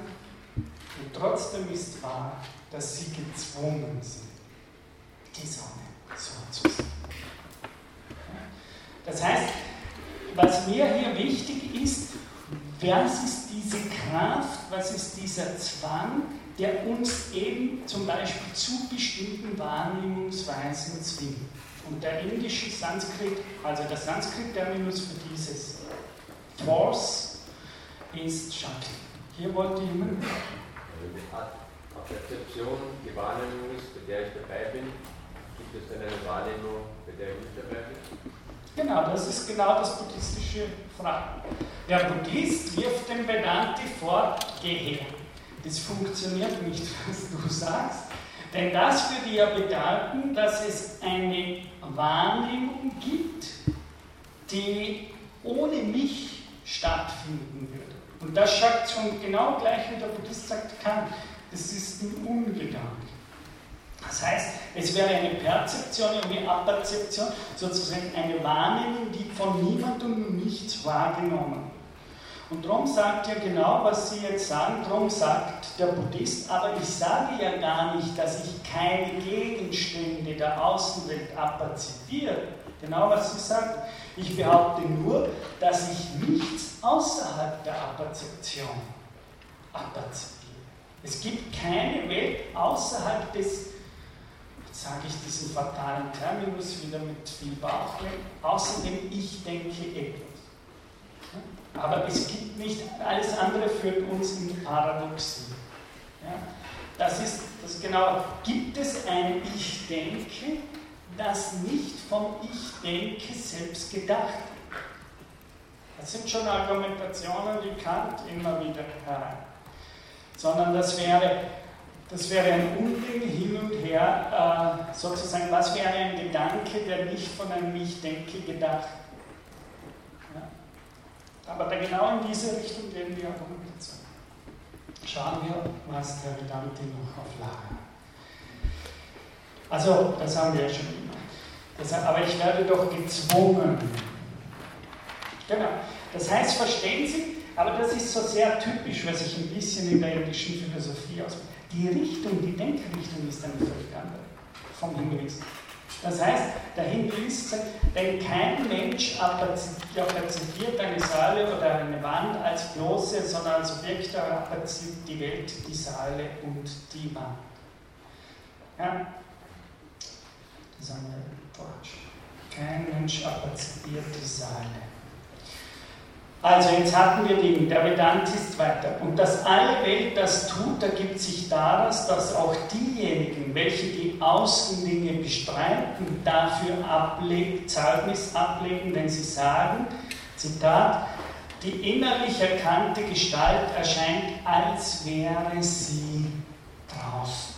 [SPEAKER 2] und trotzdem ist wahr, dass Sie gezwungen sind, die Sonne so zu sehen. Das heißt, was mir hier wichtig ist, was ist diese Kraft, was ist dieser Zwang, der uns eben zum Beispiel zu bestimmten Wahrnehmungsweisen zwingt. Und der indische Sanskrit, also der Sanskrit-Terminus für dieses Force ist Shakti. Hier wollte jemand.
[SPEAKER 6] Die Perzeption, die Wahrnehmung ist, bei der ich dabei bin, gibt es dann eine Wahrnehmung, bei der ich nicht dabei bin?
[SPEAKER 2] Genau, das ist genau das buddhistische Fragen. Der Buddhist wirft dem Vedanti vor, geh her. Das funktioniert nicht, <laughs> was du sagst. Denn das würde ja bedeuten, dass es eine Wahrnehmung gibt, die ohne mich stattfinden würde. Und das sagt schon genau gleich, wie der Buddhist sagt, kann. Das ist ein Ungedanke. Das heißt, es wäre eine Perzeption, eine Aperzeption, sozusagen eine Wahrnehmung, die von niemandem und nichts wahrgenommen. Und darum sagt er genau, was Sie jetzt sagen, darum sagt der Buddhist, aber ich sage ja gar nicht, dass ich keine Gegenstände der Außenwelt aperzipiere. Genau was Sie sagen. Ich behaupte nur, dass ich nichts außerhalb der Aperzeption aperzipiere. Es gibt keine Welt außerhalb des sage ich diesen fatalen Terminus wieder mit viel Bauchweh. Außerdem, ich denke etwas. Aber es gibt nicht, alles andere führt uns in Paradoxie. Ja? Das ist das genau, gibt es ein Ich denke, das nicht vom Ich denke selbst gedacht? Das sind schon Argumentationen, die Kant immer wieder herein. Sondern das wäre, das wäre ein Unding hin und her, äh, sozusagen, was wäre ein Gedanke, der nicht von einem Ich-Denke gedacht ja? Aber genau in diese Richtung gehen die Argumentation. Schauen wir, was der Vedanti noch auf Lager Also, das haben wir ja schon gemacht. Das, aber ich werde doch gezwungen. Genau. Das heißt, verstehen Sie, aber das ist so sehr typisch, was ich ein bisschen in der indischen Philosophie aus. Die Richtung, die Denkrichtung ist eine völlig andere vom Hinduismus. Das heißt, der Hinduist sagt, denn kein Mensch apazitiert eine Säule oder eine Wand als bloße, sondern als Objekt apazitiert die Welt, die Säule und die Wand. Ja? Das haben wir Deutsch. Kein Mensch apazitiert die Säule. Also jetzt hatten wir den, der Vedant ist weiter. Und dass alle Welt das tut, ergibt sich daraus, dass auch diejenigen, welche die Außendinge bestreiten, dafür ablegen, Zeugnis ablegen, wenn sie sagen, Zitat, die innerlich erkannte Gestalt erscheint, als wäre sie draußen.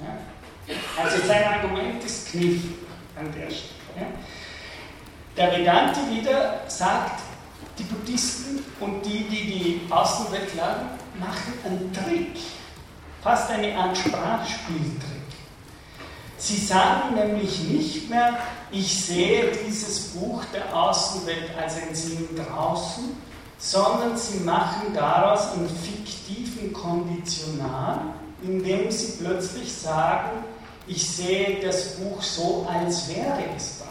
[SPEAKER 2] Ja? Also sein Argument ist knifflig an der Stelle. Ja? Der Vedante wieder sagt, die Buddhisten und die, die die Außenwelt lernen, machen einen Trick, fast eine Art Sprachspieltrick. Sie sagen nämlich nicht mehr, ich sehe dieses Buch der Außenwelt als ein Sinn draußen, sondern sie machen daraus einen fiktiven Konditional, indem sie plötzlich sagen, ich sehe das Buch so, als wäre es da.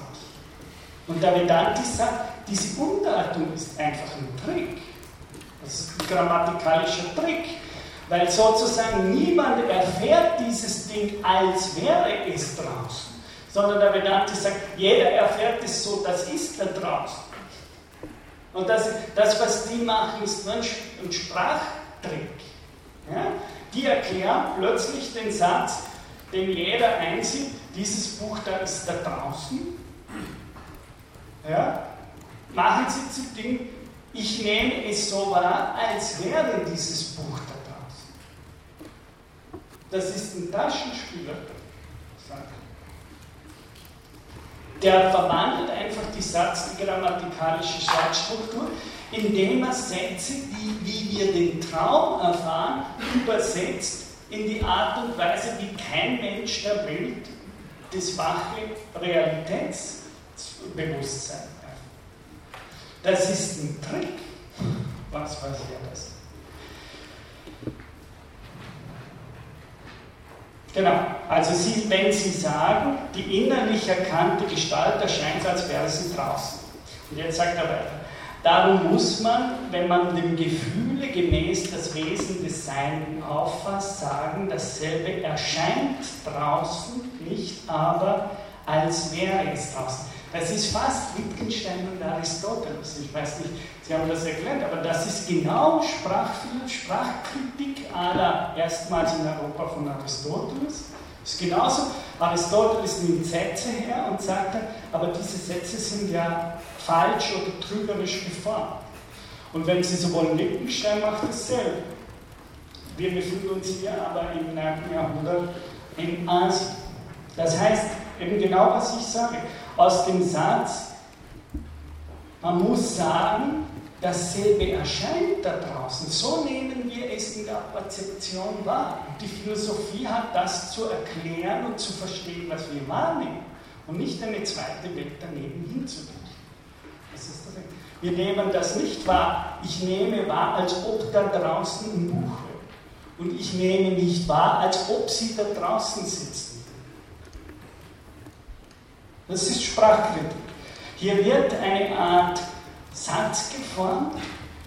[SPEAKER 2] Und der Vedanti sagt, diese Umdeutung ist einfach ein Trick. Das ist ein grammatikalischer Trick. Weil sozusagen niemand erfährt dieses Ding, als wäre es draußen. Sondern der Vedanti sagt, jeder erfährt es so, das ist da draußen. Und das, das was die machen, ist nur ein, Sprachtrick. Ja? Die erklären plötzlich den Satz, den jeder einsieht, dieses Buch da ist da draußen ja? Machen Sie zu Ding, ich nehme es so wahr, als wäre dieses Buch da draußen. Das ist ein Taschenspieler. Der verwandelt einfach die, Satz, die grammatikalische Satzstruktur, indem er Sätze, die, wie wir den Traum erfahren, übersetzt in die Art und Weise, wie kein Mensch der Welt das wache Realitäts Bewusstsein. Das ist ein Trick. Was passiert das? Genau, also Sie, wenn Sie sagen, die innerlich erkannte Gestalt erscheint, als wäre sie draußen. Und jetzt sagt er weiter. Darum muss man, wenn man dem Gefühle gemäß das Wesen des Seinen auffasst, sagen, dasselbe erscheint draußen, nicht aber als wäre es draußen. Das ist fast Wittgenstein und Aristoteles. Ich weiß nicht, Sie haben das erklärt, aber das ist genau Sprach, Sprachkritik aller erstmals in Europa von Aristoteles. Ist genauso. Aristoteles nimmt Sätze her und sagt, aber diese Sätze sind ja falsch oder trügerisch geformt. Und wenn Sie so wollen, Wittgenstein macht dasselbe. Wir befinden uns hier aber im 9. Jahrhundert in Asien. Das heißt, eben genau was ich sage aus dem Satz, man muss sagen, dasselbe erscheint da draußen. So nehmen wir es in der Perzeption wahr. Die Philosophie hat das zu erklären und zu verstehen, was wir wahrnehmen. Und nicht eine zweite Welt daneben hinzudichten. Wir nehmen das nicht wahr. Ich nehme wahr, als ob da draußen ein Buch wäre. Und ich nehme nicht wahr, als ob sie da draußen sitzen. Das ist Sprachkritik. Hier wird eine Art Satz geformt,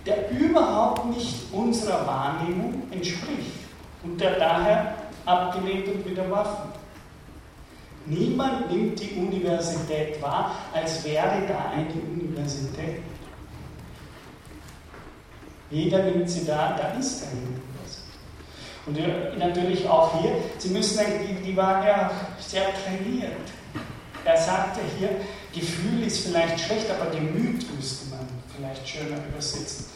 [SPEAKER 2] der überhaupt nicht unserer Wahrnehmung entspricht und der daher abgelehnt und widerworfen wird. Niemand nimmt die Universität wahr, als wäre da eine Universität. Jeder nimmt sie da, da ist eine Universität. Und natürlich auch hier, Sie müssen, die, die waren ja sehr trainiert. Er sagte hier, Gefühl ist vielleicht schlecht, aber Gemüt müsste man vielleicht schöner übersetzen.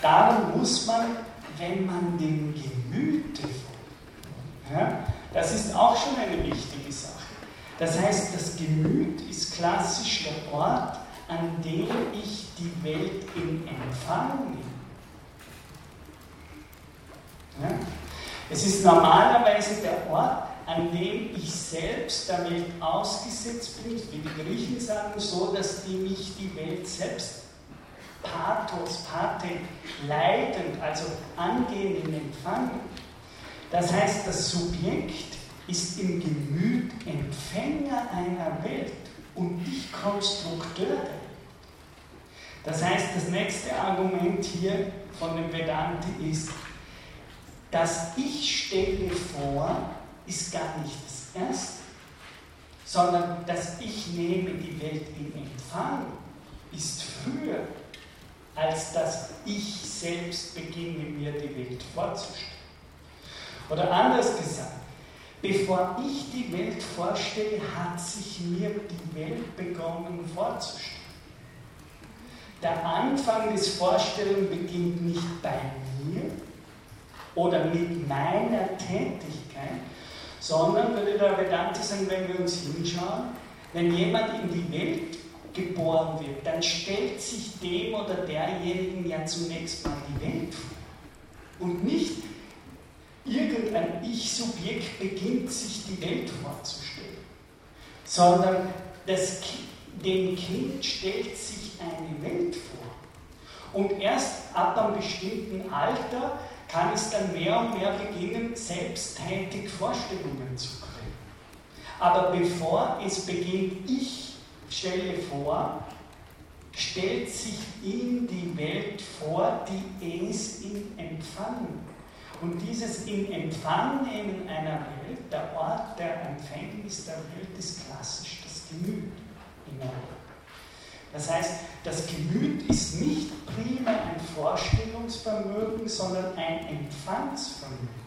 [SPEAKER 2] Darum muss man, wenn man dem Gemüte folgt, ja, das ist auch schon eine wichtige Sache. Das heißt, das Gemüt ist klassisch der Ort, an dem ich die Welt in Empfang nehme. Ja? Es ist normalerweise der Ort, an dem ich selbst der Welt ausgesetzt bin, wie die Griechen sagen, so dass die mich die Welt selbst pathos, pate, leidend, also angehend empfangen. Das heißt, das Subjekt ist im Gemüt Empfänger einer Welt und ich Konstrukteur Das heißt, das nächste Argument hier von dem Vedanti ist, das Ich stelle vor, ist gar nicht das Erste, sondern das Ich nehme die Welt in Empfang, ist früher, als dass ich selbst beginne, mir die Welt vorzustellen. Oder anders gesagt, bevor ich die Welt vorstelle, hat sich mir die Welt begonnen vorzustellen. Der Anfang des Vorstellen beginnt nicht bei mir oder mit meiner Tätigkeit, sondern, würde der Vedanta sagen, wenn wir uns hinschauen, wenn jemand in die Welt geboren wird, dann stellt sich dem oder derjenigen ja zunächst mal die Welt vor. Und nicht irgendein Ich-Subjekt beginnt sich die Welt vorzustellen, sondern das, dem Kind stellt sich eine Welt vor. Und erst ab einem bestimmten Alter kann es dann mehr und mehr beginnen, selbsttätig Vorstellungen zu kriegen. Aber bevor es beginnt, ich stelle vor, stellt sich ihm die Welt vor, die es in Empfang und dieses in Empfang nehmen einer Welt, der Ort der Empfängnis der Welt, ist klassisch das Gemüt in der Welt. Das heißt, das Gemüt ist nicht primär ein Vorstellungsvermögen, sondern ein Empfangsvermögen.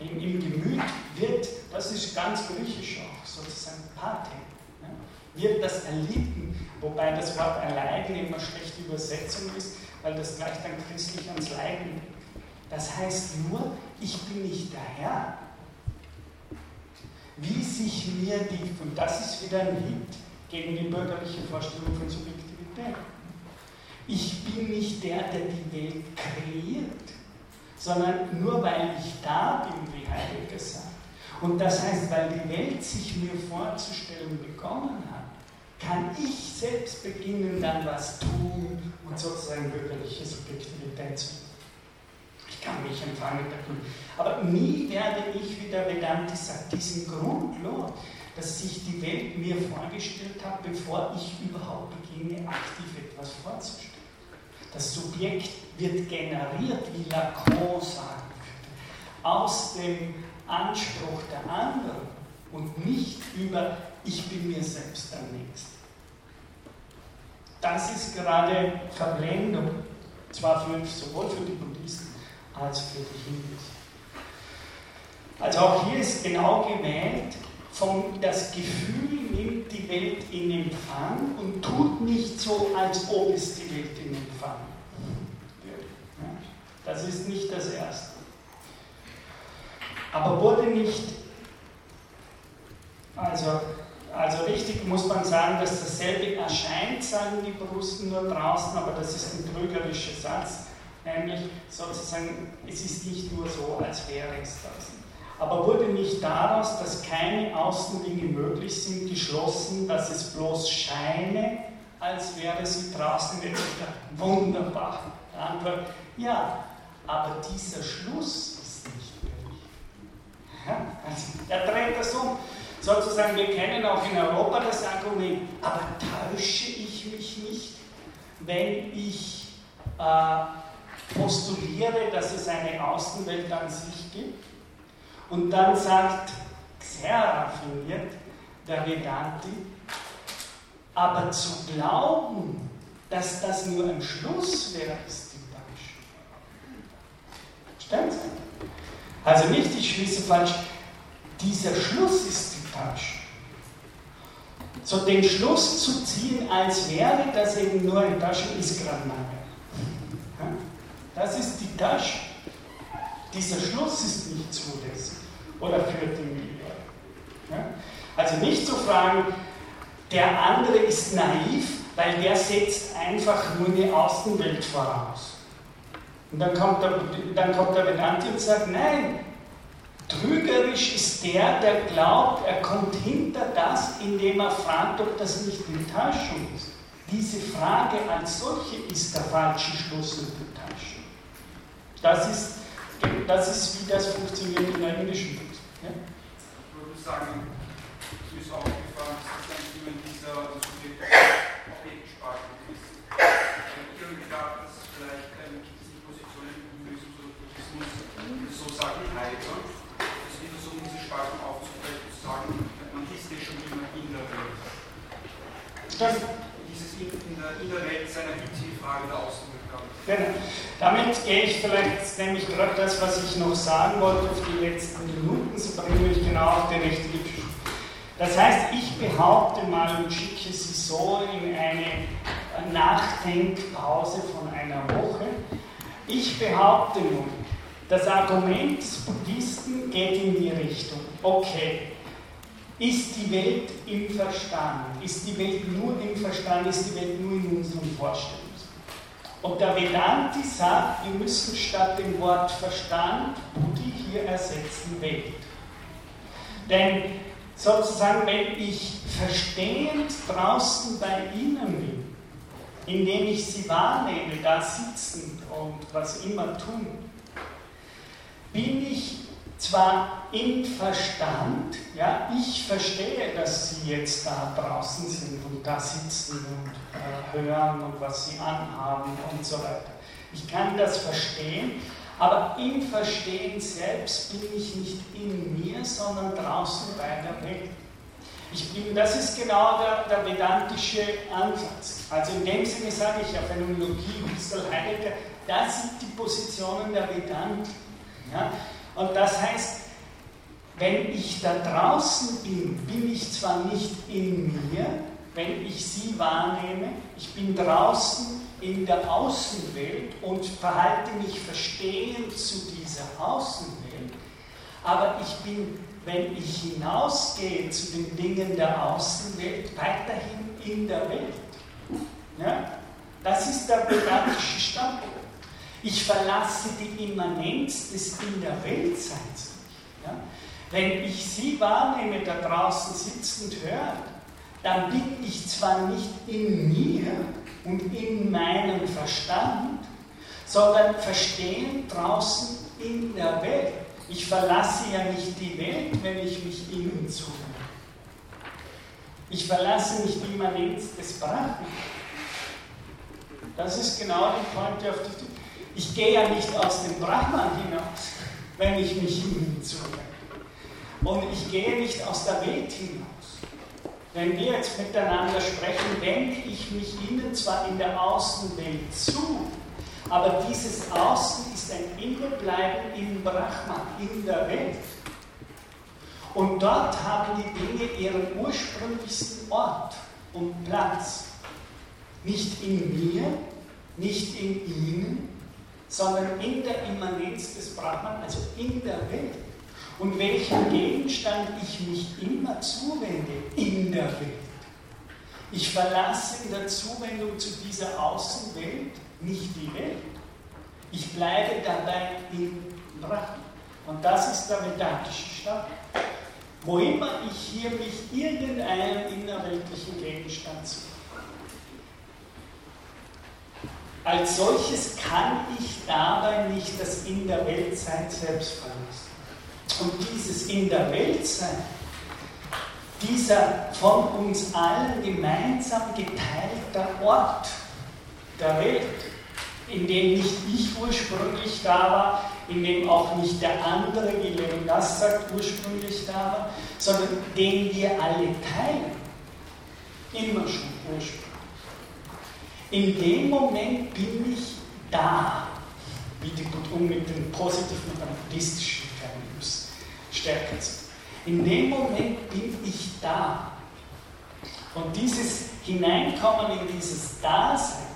[SPEAKER 2] Im, Gemüt wird, das ist ganz griechisch auch, sozusagen Pate, ja, wird das Erlitten, wobei das Wort erleiden immer schlechte Übersetzung ist, weil das gleich dann christlich ans Leiden. Das heißt nur, ich bin nicht der Herr. Wie sich mir die, und das ist wieder ein Hit, gegen die bürgerliche Vorstellung von Subjektivität. Ich bin nicht der, der die Welt kreiert, sondern nur weil ich da bin, wie Heidegger sagt. Und das heißt, weil die Welt sich mir vorzustellen begonnen hat, kann ich selbst beginnen, dann was tun und sozusagen bürgerliche Subjektivität zu ich kann mich empfangen. Aber nie werde ich, wie der Vedanti sagt, diesen Grundlohn, dass sich die Welt mir vorgestellt hat, bevor ich überhaupt beginne, aktiv etwas vorzustellen. Das Subjekt wird generiert, wie Lacan sagen würde, aus dem Anspruch der anderen und nicht über ich bin mir selbst am nächsten. Das ist gerade Verblendung, zwar für, sowohl für die Buddhisten als für die Hindus. Also auch hier ist genau gewählt, vom, das Gefühl nimmt die Welt in Empfang und tut nicht so, als ob es die Welt in Empfang wird. Das ist nicht das Erste. Aber wurde nicht, also, also richtig muss man sagen, dass dasselbe erscheint, sagen die Brusten nur draußen, aber das ist ein trügerischer Satz, nämlich sozusagen, es ist nicht nur so, als wäre es das aber wurde nicht daraus, dass keine Außendinge möglich sind, geschlossen, dass es bloß scheine, als wäre sie draußen in der Wunderbar. Antwort, ja, aber dieser Schluss ist nicht möglich. Ja, also, er dreht das um. Sozusagen, wir kennen auch in Europa das Argument, aber täusche ich mich nicht, wenn ich äh, postuliere, dass es eine Außenwelt an sich gibt? Und dann sagt sehr raffiniert der Vedanti, aber zu glauben, dass das nur ein Schluss wäre, ist die Täuschung. Stimmt's? Also nicht, ich schließe falsch, dieser Schluss ist die Täuschung. So den Schluss zu ziehen, als wäre das eben nur ein Täuschung, ist gerade Mangel. Das ist die Täuschung. Dieser Schluss ist nicht zulässig oder führt in die ja? Also nicht zu fragen, der andere ist naiv, weil der setzt einfach nur eine Außenwelt voraus. Und dann kommt der, dann kommt der Vedanti und sagt, nein, Trügerisch ist der, der glaubt, er kommt hinter das, indem er fragt, ob das nicht Enttäuschung ist. Diese Frage als solche ist der falsche Schluss und Enttäuschung. Das ist, das ist, wie das funktioniert in der englischen Kunst. Ja?
[SPEAKER 7] Ich würde sagen, es ist aufgefallen, dass das dann immer dieser Objektsprache ist. Ich habe gedacht, dass es vielleicht ähm, nicht Positionen im Buddhismus oder Buddhismus, so sagen Heiler, dass wir versuchen, diese Spaltung aufzubrechen zu sagen, man ist ja schon immer in der Welt.
[SPEAKER 2] Das,
[SPEAKER 7] Dieses in, in, der, in der Welt seiner Frage der Außenwirkung.
[SPEAKER 2] Genau. Damit gehe ich vielleicht, nämlich gerade das, was ich noch sagen wollte, auf die letzten Minuten, Sie bringen mich genau auf die richtige Schuhe. Das heißt, ich behaupte mal und schicke Sie so in eine Nachdenkpause von einer Woche. Ich behaupte nun, das Argument des Buddhisten geht in die Richtung, okay, ist die Welt im Verstand? Ist die Welt nur im Verstand? Ist die Welt nur in unseren Vorstellungen? Und der Vedanti sagt, wir müssen statt dem Wort Verstand Buddhi hier ersetzen Welt. Denn sozusagen, wenn ich verstehend draußen bei Ihnen bin, indem ich Sie wahrnehme, da sitzend und was immer tun, bin ich zwar im Verstand, ja, ich verstehe, dass Sie jetzt da draußen sind und da sitzen und äh, hören und was Sie anhaben und so weiter. Ich kann das verstehen, aber im Verstehen selbst bin ich nicht in mir, sondern draußen bei der Welt. Ich bin, das ist genau der, der vedantische Ansatz. Also in dem Sinne sage ich ja Phänomenologie, Heidegger, das sind die Positionen der Vedanten. Ja? Und das heißt, wenn ich da draußen bin, bin ich zwar nicht in mir, wenn ich sie wahrnehme, ich bin draußen in der Außenwelt und verhalte mich verstehend zu dieser Außenwelt, aber ich bin, wenn ich hinausgehe zu den Dingen der Außenwelt, weiterhin in der Welt. Ja? Das ist der vedantische Standpunkt. Ich verlasse die Immanenz des in der Weltseins nicht. Ja? Wenn ich Sie wahrnehme, da draußen sitzend hört, dann bin ich zwar nicht in mir und in meinem Verstand, sondern verstehen draußen in der Welt. Ich verlasse ja nicht die Welt, wenn ich mich Ihnen zuwende. Ich verlasse nicht die Immanenz des Brahman. Das ist genau die Pointe, auf die ich gehe ja nicht aus dem Brahman hinaus, wenn ich mich Ihnen zuwende. Und ich gehe nicht aus der Welt hinaus. Wenn wir jetzt miteinander sprechen, wende ich mich Ihnen zwar in der Außenwelt zu, aber dieses Außen ist ein Innebleiben im Brahman, in der Welt. Und dort haben die Dinge ihren ursprünglichsten Ort und Platz. Nicht in mir, nicht in Ihnen, sondern in der Immanenz des Brahman, also in der Welt. Und welchem Gegenstand ich mich immer zuwende in der Welt. Ich verlasse in der Zuwendung zu dieser Außenwelt nicht die Welt. Ich bleibe dabei im Brahman. Und das ist der vedantische Stand. Wo immer ich hier mich irgendeinem innerweltlichen Gegenstand zuwende. Als solches kann ich dabei nicht das in der Weltsein selbst verlassen. Und dieses in der Weltsein, dieser von uns allen gemeinsam geteilte Ort der Welt, in dem nicht ich ursprünglich da war, in dem auch nicht der andere, wie Levinas sagt, ursprünglich da war, sondern den wir alle teilen, immer schon ursprünglich. In dem Moment bin ich da, wie die um mit dem positiven buddhistischen Terminus stärker zu. In dem Moment bin ich da. Und dieses Hineinkommen in dieses Dasein,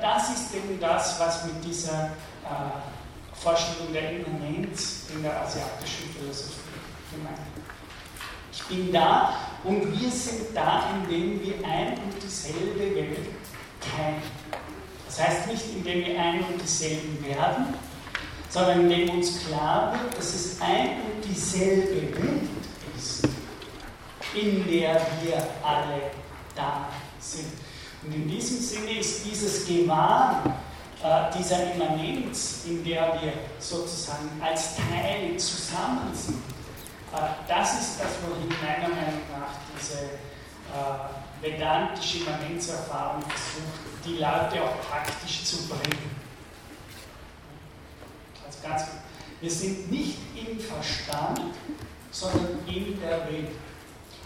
[SPEAKER 2] das ist eben das, was mit dieser äh, Vorstellung der Immanenz in der asiatischen Philosophie gemeint ist. Ich bin da und wir sind da, indem wir ein und dieselbe Welt kein. Das heißt nicht, indem wir ein und dieselben werden, sondern indem uns klar wird, dass es ein und dieselbe Welt ist, in der wir alle da sind. Und in diesem Sinne ist dieses Gewahren äh, dieser Immanenz, in der wir sozusagen als Teile zusammen sind, äh, das ist das, wohin meiner Meinung nach diese äh, vedantische Immanenzerfahrung versucht, die Leute auch praktisch zu bringen. Also ganz, wir sind nicht im Verstand, sondern in der Welt.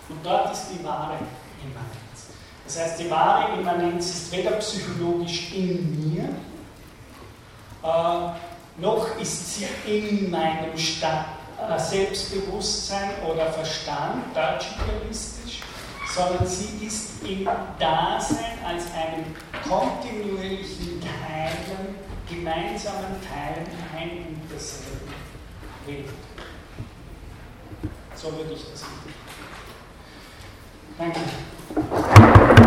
[SPEAKER 2] Und dort ist die wahre Immanenz. Das heißt, die wahre Immanenz ist weder psychologisch in mir, äh, noch ist sie in meinem Sta äh, Selbstbewusstsein oder Verstand, deutsch-idealistisch, sondern sie ist im Dasein als einem kontinuierlichen Teilen, gemeinsamen Teilen ein und derselben Welt. So würde ich das machen. Danke.